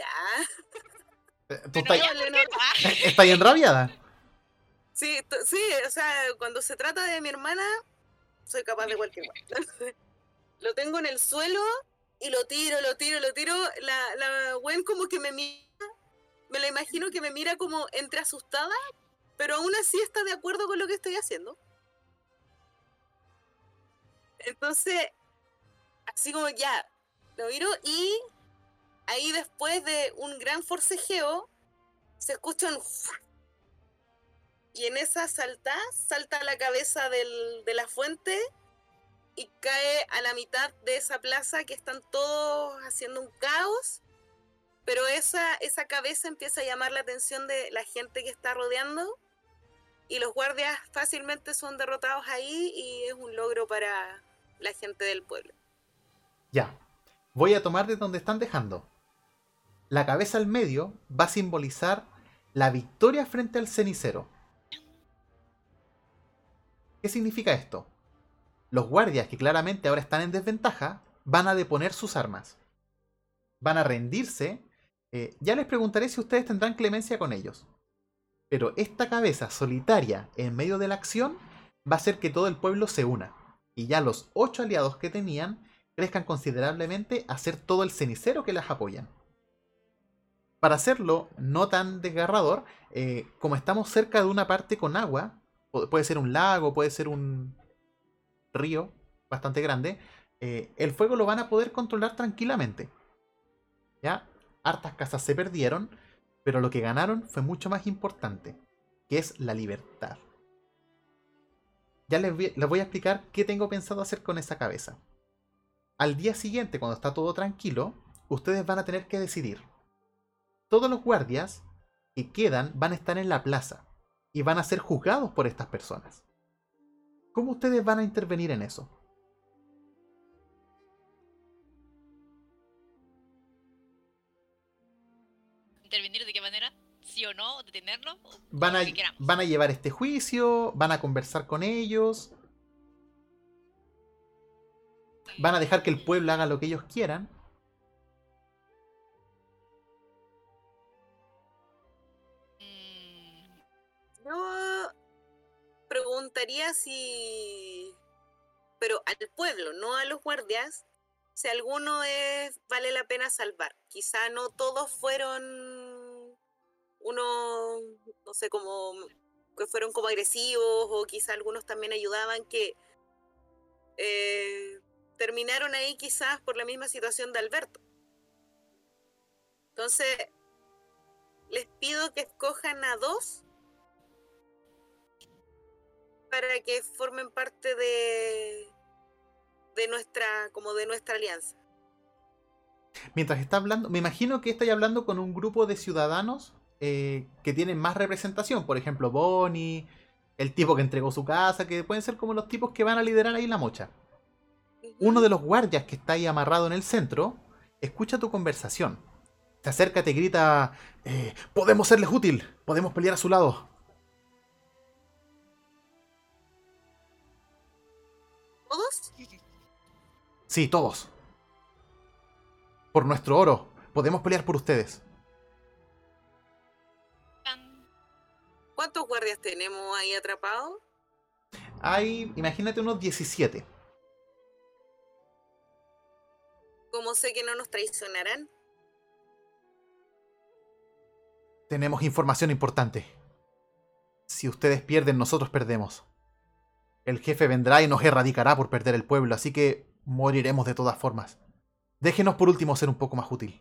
Ya. ¿Tú estás, estás enrabiada? Sí, sí, o sea, cuando se trata de mi hermana, soy capaz de cualquier cosa. [LAUGHS] lo tengo en el suelo y lo tiro, lo tiro, lo tiro. La, la Gwen como que me mira, me la imagino que me mira como entre asustada, pero aún así está de acuerdo con lo que estoy haciendo. Entonces, así como ya, lo miro y ahí después de un gran forcejeo, se escucha un... Y en esa salta, salta la cabeza del- de la fuente y cae a la mitad de esa plaza que están todos haciendo un caos. Pero esa, esa cabeza empieza a llamar la atención de la gente que está rodeando. Y los guardias fácilmente son derrotados ahí y es un logro para la gente del pueblo. Ya. Voy a tomar de donde están dejando. La cabeza al medio va a simbolizar la victoria frente al cenicero. ¿Qué significa esto? Los guardias, que claramente ahora están en desventaja, van a deponer sus armas. Van a rendirse. Eh, ya les preguntaré si ustedes tendrán clemencia con ellos. Pero esta cabeza solitaria en medio de la acción va a hacer que todo el pueblo se una. Y ya los ocho aliados que tenían crezcan considerablemente a ser todo el cenicero que las apoyan. Para hacerlo no tan desgarrador, eh, como estamos cerca de una parte con agua, pu- puede ser un lago, puede ser un río bastante grande, eh, el fuego lo van a poder controlar tranquilamente. ¿Ya? Hartas casas se perdieron, pero lo que ganaron fue mucho más importante, que es la libertad. Ya les voy a explicar qué tengo pensado hacer con esa cabeza. Al día siguiente, cuando está todo tranquilo, ustedes van a tener que decidir. Todos los guardias que quedan van a estar en la plaza y van a ser juzgados por estas personas. ¿Cómo ustedes van a intervenir en eso? ¿Intervenir de qué manera? ¿Sí o no? ¿Detenerlo? O ¿Van a, van a llevar este juicio? ¿Van a conversar con ellos? ¿Van a dejar que el pueblo haga lo que ellos quieran? Preguntaría si, pero al pueblo, no a los guardias, si alguno es vale la pena salvar. Quizá no todos fueron uno, no sé, como que fueron como agresivos o quizá algunos también ayudaban que eh, terminaron ahí quizás por la misma situación de Alberto. Entonces, les pido que escojan a dos para que formen parte de de nuestra como de nuestra alianza. Mientras está hablando, me imagino que estáis hablando con un grupo de ciudadanos eh, que tienen más representación. Por ejemplo, Bonnie, el tipo que entregó su casa, que pueden ser como los tipos que van a liderar ahí la mocha. Uno de los guardias que está ahí amarrado en el centro escucha tu conversación. Se acerca, te grita: eh, Podemos serles útil, podemos pelear a su lado. ¿Todos? Sí, todos. Por nuestro oro, podemos pelear por ustedes. ¿Cuántos guardias tenemos ahí atrapados? Hay, imagínate, unos 17. ¿Cómo sé que no nos traicionarán? Tenemos información importante. Si ustedes pierden, nosotros perdemos. El jefe vendrá y nos erradicará por perder el pueblo, así que moriremos de todas formas. Déjenos por último ser un poco más útil.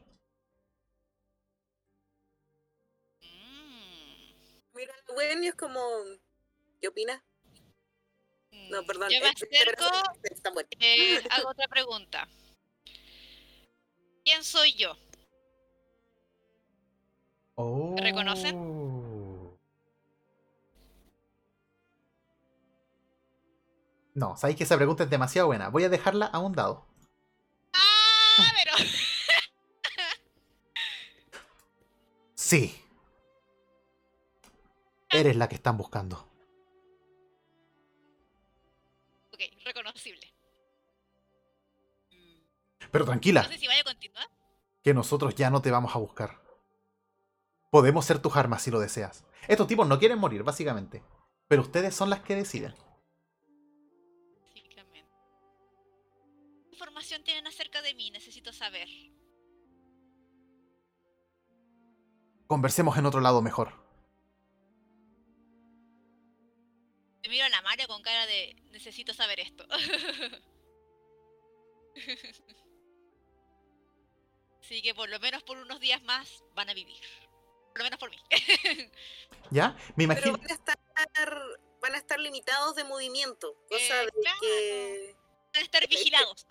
Mira, Gwen y es como. ¿Qué opina? No, mm, perdón. Yo me eh, acerco, eh, hago [LAUGHS] otra pregunta. ¿Quién soy yo? Oh. reconocen? No, sabéis que esa pregunta es demasiado buena. Voy a dejarla a un dado. ¡Ah! Pero. Sí. Eres la que están buscando. Ok, reconocible. Pero tranquila, No sé si vaya a continuar. que nosotros ya no te vamos a buscar. Podemos ser tus armas si lo deseas. Estos tipos no quieren morir, básicamente. Pero ustedes son las que deciden. Información tienen acerca de mí? Necesito saber. Conversemos en otro lado mejor. Me miro a la Mario con cara de necesito saber esto. [LAUGHS] Así que por lo menos por unos días más van a vivir. Por lo menos por mí. [LAUGHS] ¿Ya? Me Pero imagino. van a estar. Van a estar limitados de movimiento. Cosa Eh, de claro. que. Van a estar vigilados.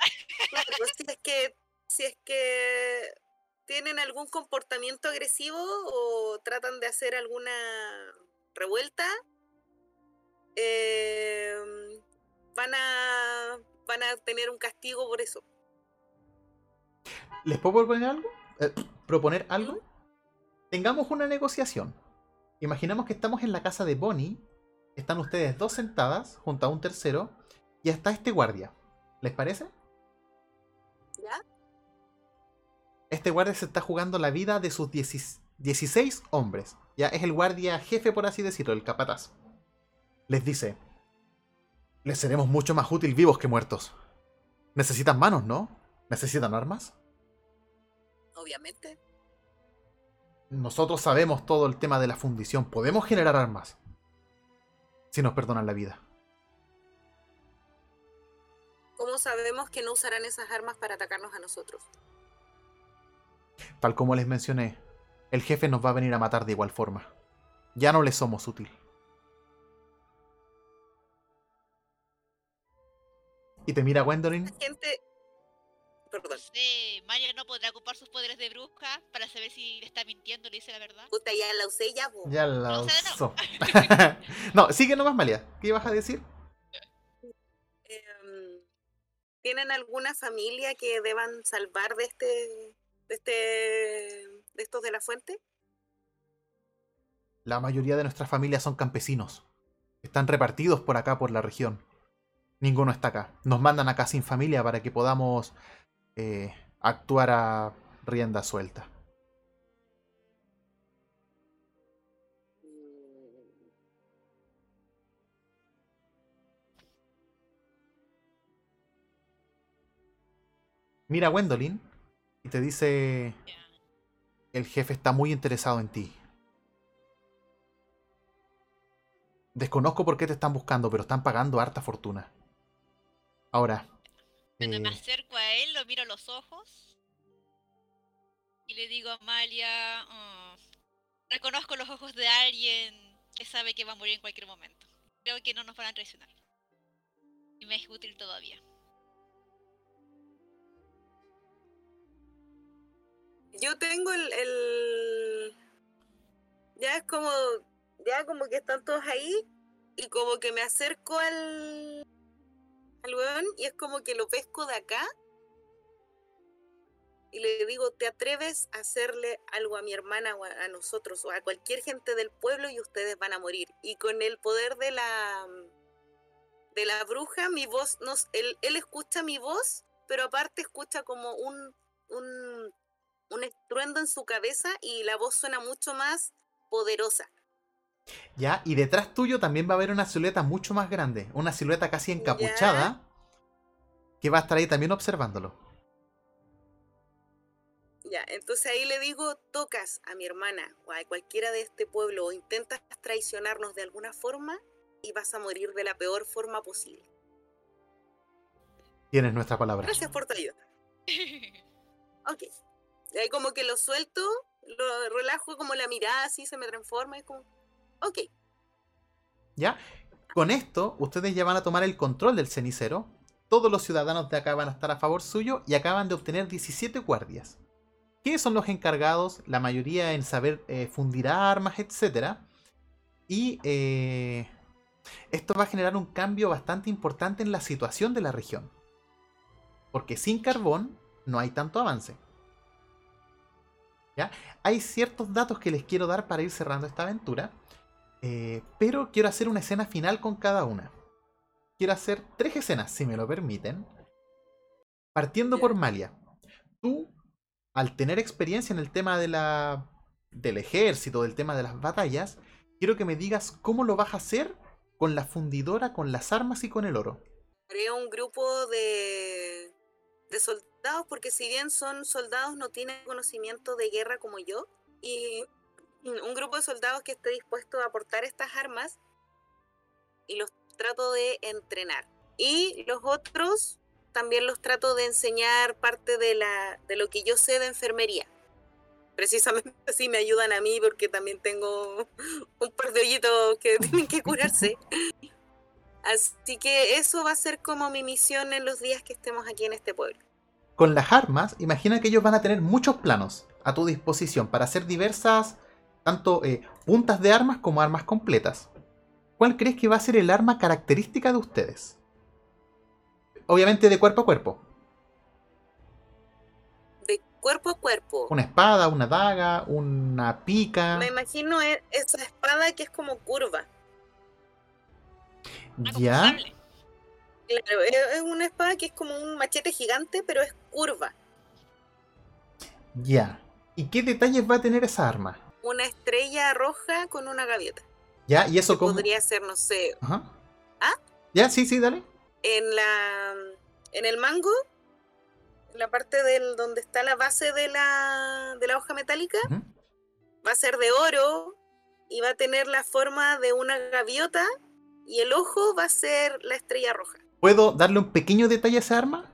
Claro, si es [LAUGHS] que. Si es que tienen algún comportamiento agresivo o tratan de hacer alguna revuelta, eh, van a van a tener un castigo por eso. ¿Les puedo proponer algo? Eh, [CLEARS THROAT] ¿Proponer algo? Tengamos una negociación. Imaginemos que estamos en la casa de Bonnie. Están ustedes dos sentadas junto a un tercero. Y está este guardia. ¿Les parece? ¿Ya? Este guardia se está jugando la vida de sus 10 16 hombres. Ya es el guardia jefe, por así decirlo, el capataz. Les dice: Les seremos mucho más útil vivos que muertos. Necesitan manos, ¿no? ¿Necesitan armas? Obviamente. Nosotros sabemos todo el tema de la fundición. Podemos generar armas. Si nos perdonan la vida. ¿Cómo sabemos que no usarán esas armas para atacarnos a nosotros? Tal como les mencioné, el jefe nos va a venir a matar de igual forma. Ya no le somos útil. Y te mira Gwendolyn. La gente. Perdón. Sí, Mario no podrá ocupar sus poderes de bruja para saber si le está mintiendo o le dice la verdad. Puta, ya la usé ya. Ya la No sé, no. usó. [LAUGHS] no, sigue nomás, Malia. ¿Qué ibas a decir? ¿Tienen alguna familia que deban salvar de este, de este, de estos de la fuente? La mayoría de nuestras familias son campesinos. Están repartidos por acá, por la región. Ninguno está acá. Nos mandan acá sin familia para que podamos eh, actuar a rienda suelta. Mira a Gwendolyn y te dice, el jefe está muy interesado en ti. Desconozco por qué te están buscando, pero están pagando harta fortuna. Ahora, Cuando me eh, acerco a él, lo miro a los ojos y le digo a Amalia, "Mm, reconozco los ojos de alguien que sabe que va a morir en cualquier momento. Creo que no nos van a traicionar. Y me es útil todavía. Yo tengo el, el- ya es como ya como que están todos ahí y como que me acerco al al weón y es como que lo pesco de acá y le digo, ¿te atreves a hacerle algo a mi hermana o a, nosotros o a cualquier gente del pueblo y ustedes van a morir? Y con el poder de la de la bruja, mi voz nos él, él escucha mi voz, pero aparte escucha como un un un estruendo en su cabeza y la voz suena mucho más poderosa. ya, y detrás tuyo también va a haber una silueta mucho más grande, una silueta casi encapuchada, que va a estar ahí también observándolo. Ya, entonces ahí le digo, tocas a mi hermana o a cualquiera de este pueblo o intentas traicionarnos de alguna forma y vas a morir de la peor forma posible. Tienes nuestra palabra. Gracias por tu ayuda. [LAUGHS] Ok. Y como que lo suelto, lo relajo como la mirada así se me transforma, es como, ok. ¿Ya? Con esto, ustedes ya van a tomar el control del cenicero. Todos los ciudadanos de acá van a estar a favor suyo y acaban de obtener 17 guardias. Que son los encargados, la mayoría en saber eh, fundir armas, etc. Y eh, esto va a generar un cambio bastante importante en la situación de la región. Porque sin carbón no hay tanto avance. ¿Ya? Hay ciertos datos que les quiero dar para ir cerrando esta aventura. eh, pero quiero hacer una escena final con cada una. Quiero hacer tres escenas, si me lo permiten. Partiendo por Malia. Tú, al tener experiencia en el tema de la, del ejército, del tema de las batallas, quiero que me digas cómo lo vas a hacer con la fundidora, con las armas y con el oro. Haré un grupo de, de soldados, porque si bien son soldados, no tienen conocimiento de guerra como yo. Y un grupo de soldados que esté dispuesto a aportar estas armas y los trato de entrenar. Y los otros también los trato de enseñar parte de, la, de lo que yo sé de enfermería. Precisamente así me ayudan a mí porque también tengo un par de hoyitos que [LAUGHS] tienen que curarse. Así que eso va a ser como mi misión en los días que estemos aquí en este pueblo. Con las armas, imagina que ellos van a tener muchos planos a tu disposición para hacer diversas, tanto eh, puntas de armas como armas completas. ¿Cuál crees que va a ser el arma característica de ustedes? Obviamente de cuerpo a cuerpo. De cuerpo a cuerpo. Una espada, una daga, una pica. Me imagino e- esa espada que es como curva. ¿Ya? Claro, es una espada que es como un machete gigante, pero es curva. Ya. ¿Y qué detalles va a tener esa arma? Una estrella roja con una gaviota. ¿Ya? ¿Y eso cómo? podría ser, no sé, Ajá. ¿Ah? ¿Ya? Sí, sí, dale. en la en el mango, en la parte del donde está la base de la, de la hoja metálica, va a ser de oro y va a tener la forma de una gaviota y el ojo va a ser la estrella roja. ¿Puedo darle un pequeño detalle a esa arma?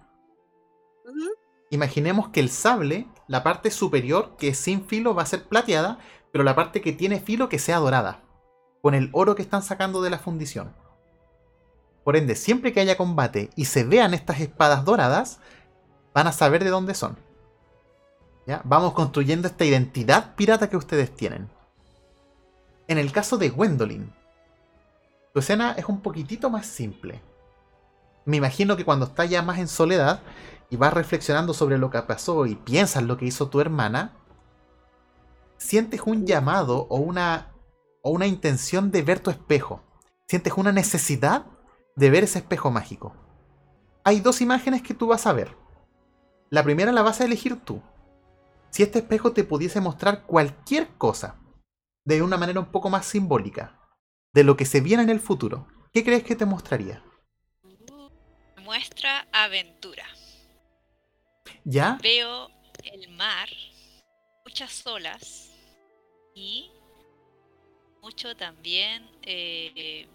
Imaginemos que el sable, la parte superior que es sin filo va a ser plateada, pero la parte que tiene filo que sea dorada, con el oro que están sacando de la fundición. Por ende, siempre que haya combate y se vean estas espadas doradas, van a saber de dónde son. ¿Ya? Vamos construyendo esta identidad pirata que ustedes tienen. En el caso de Gwendolyn, tu escena es un poquitito más simple. Me imagino que cuando estás ya más en soledad, y vas reflexionando sobre lo que pasó y piensas lo que hizo tu hermana, sientes un llamado o una, o una intención de ver tu espejo. Sientes una necesidad de ver ese espejo mágico. Hay dos imágenes que tú vas a ver. La primera la vas a elegir tú. Si este espejo te pudiese mostrar cualquier cosa, de una manera un poco más simbólica, de lo que se viene en el futuro, ¿qué crees que te mostraría? Me muestra aventura. ¿Ya? Veo el mar, muchas olas y mucho también, eh,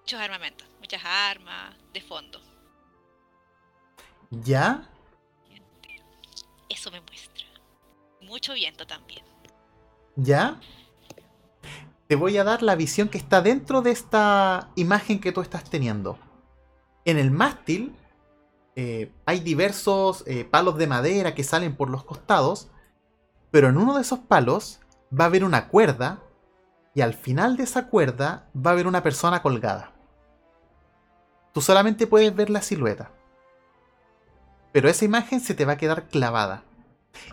muchos armamentos, muchas armas de fondo. ¿Ya? Eso me muestra. Mucho viento también. ¿Ya? Te voy a dar la visión que está dentro de esta imagen que tú estás teniendo. En el mástil eh, hay diversos eh, palos de madera que salen por los costados, pero en uno de esos palos va a haber una cuerda y al final de esa cuerda va a haber una persona colgada. Tú solamente puedes ver la silueta. Pero esa imagen se te va a quedar clavada.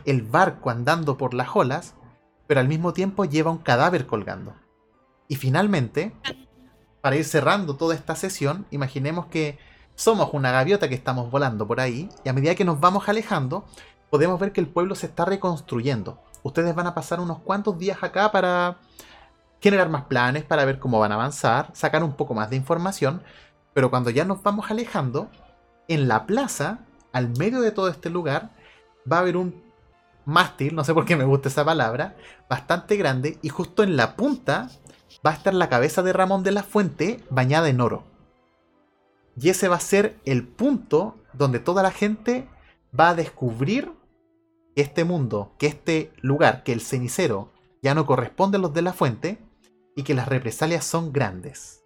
El barco andando por las olas pero al mismo tiempo lleva un cadáver colgando. Y finalmente, para ir cerrando toda esta sesión, imaginemos que somos una gaviota que estamos volando por ahí, y a medida que nos vamos alejando, podemos ver que el pueblo se está reconstruyendo. Ustedes van a pasar unos cuantos días acá para generar más planes, para ver cómo van a avanzar, sacar un poco más de información, pero cuando ya nos vamos alejando, en la plaza, al medio de todo este lugar, va a haber un mástil, no sé por qué me gusta esa palabra, bastante grande y justo en la punta va a estar la cabeza de Ramón de la Fuente bañada en oro. Y ese va a ser el punto donde toda la gente va a descubrir que este mundo, que este lugar, que el cenicero ya no corresponde a los de la fuente y que las represalias son grandes.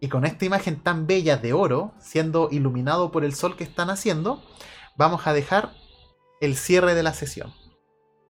Y con esta imagen tan bella de oro, siendo iluminado por el sol que están haciendo, vamos a dejar el cierre de la sesión.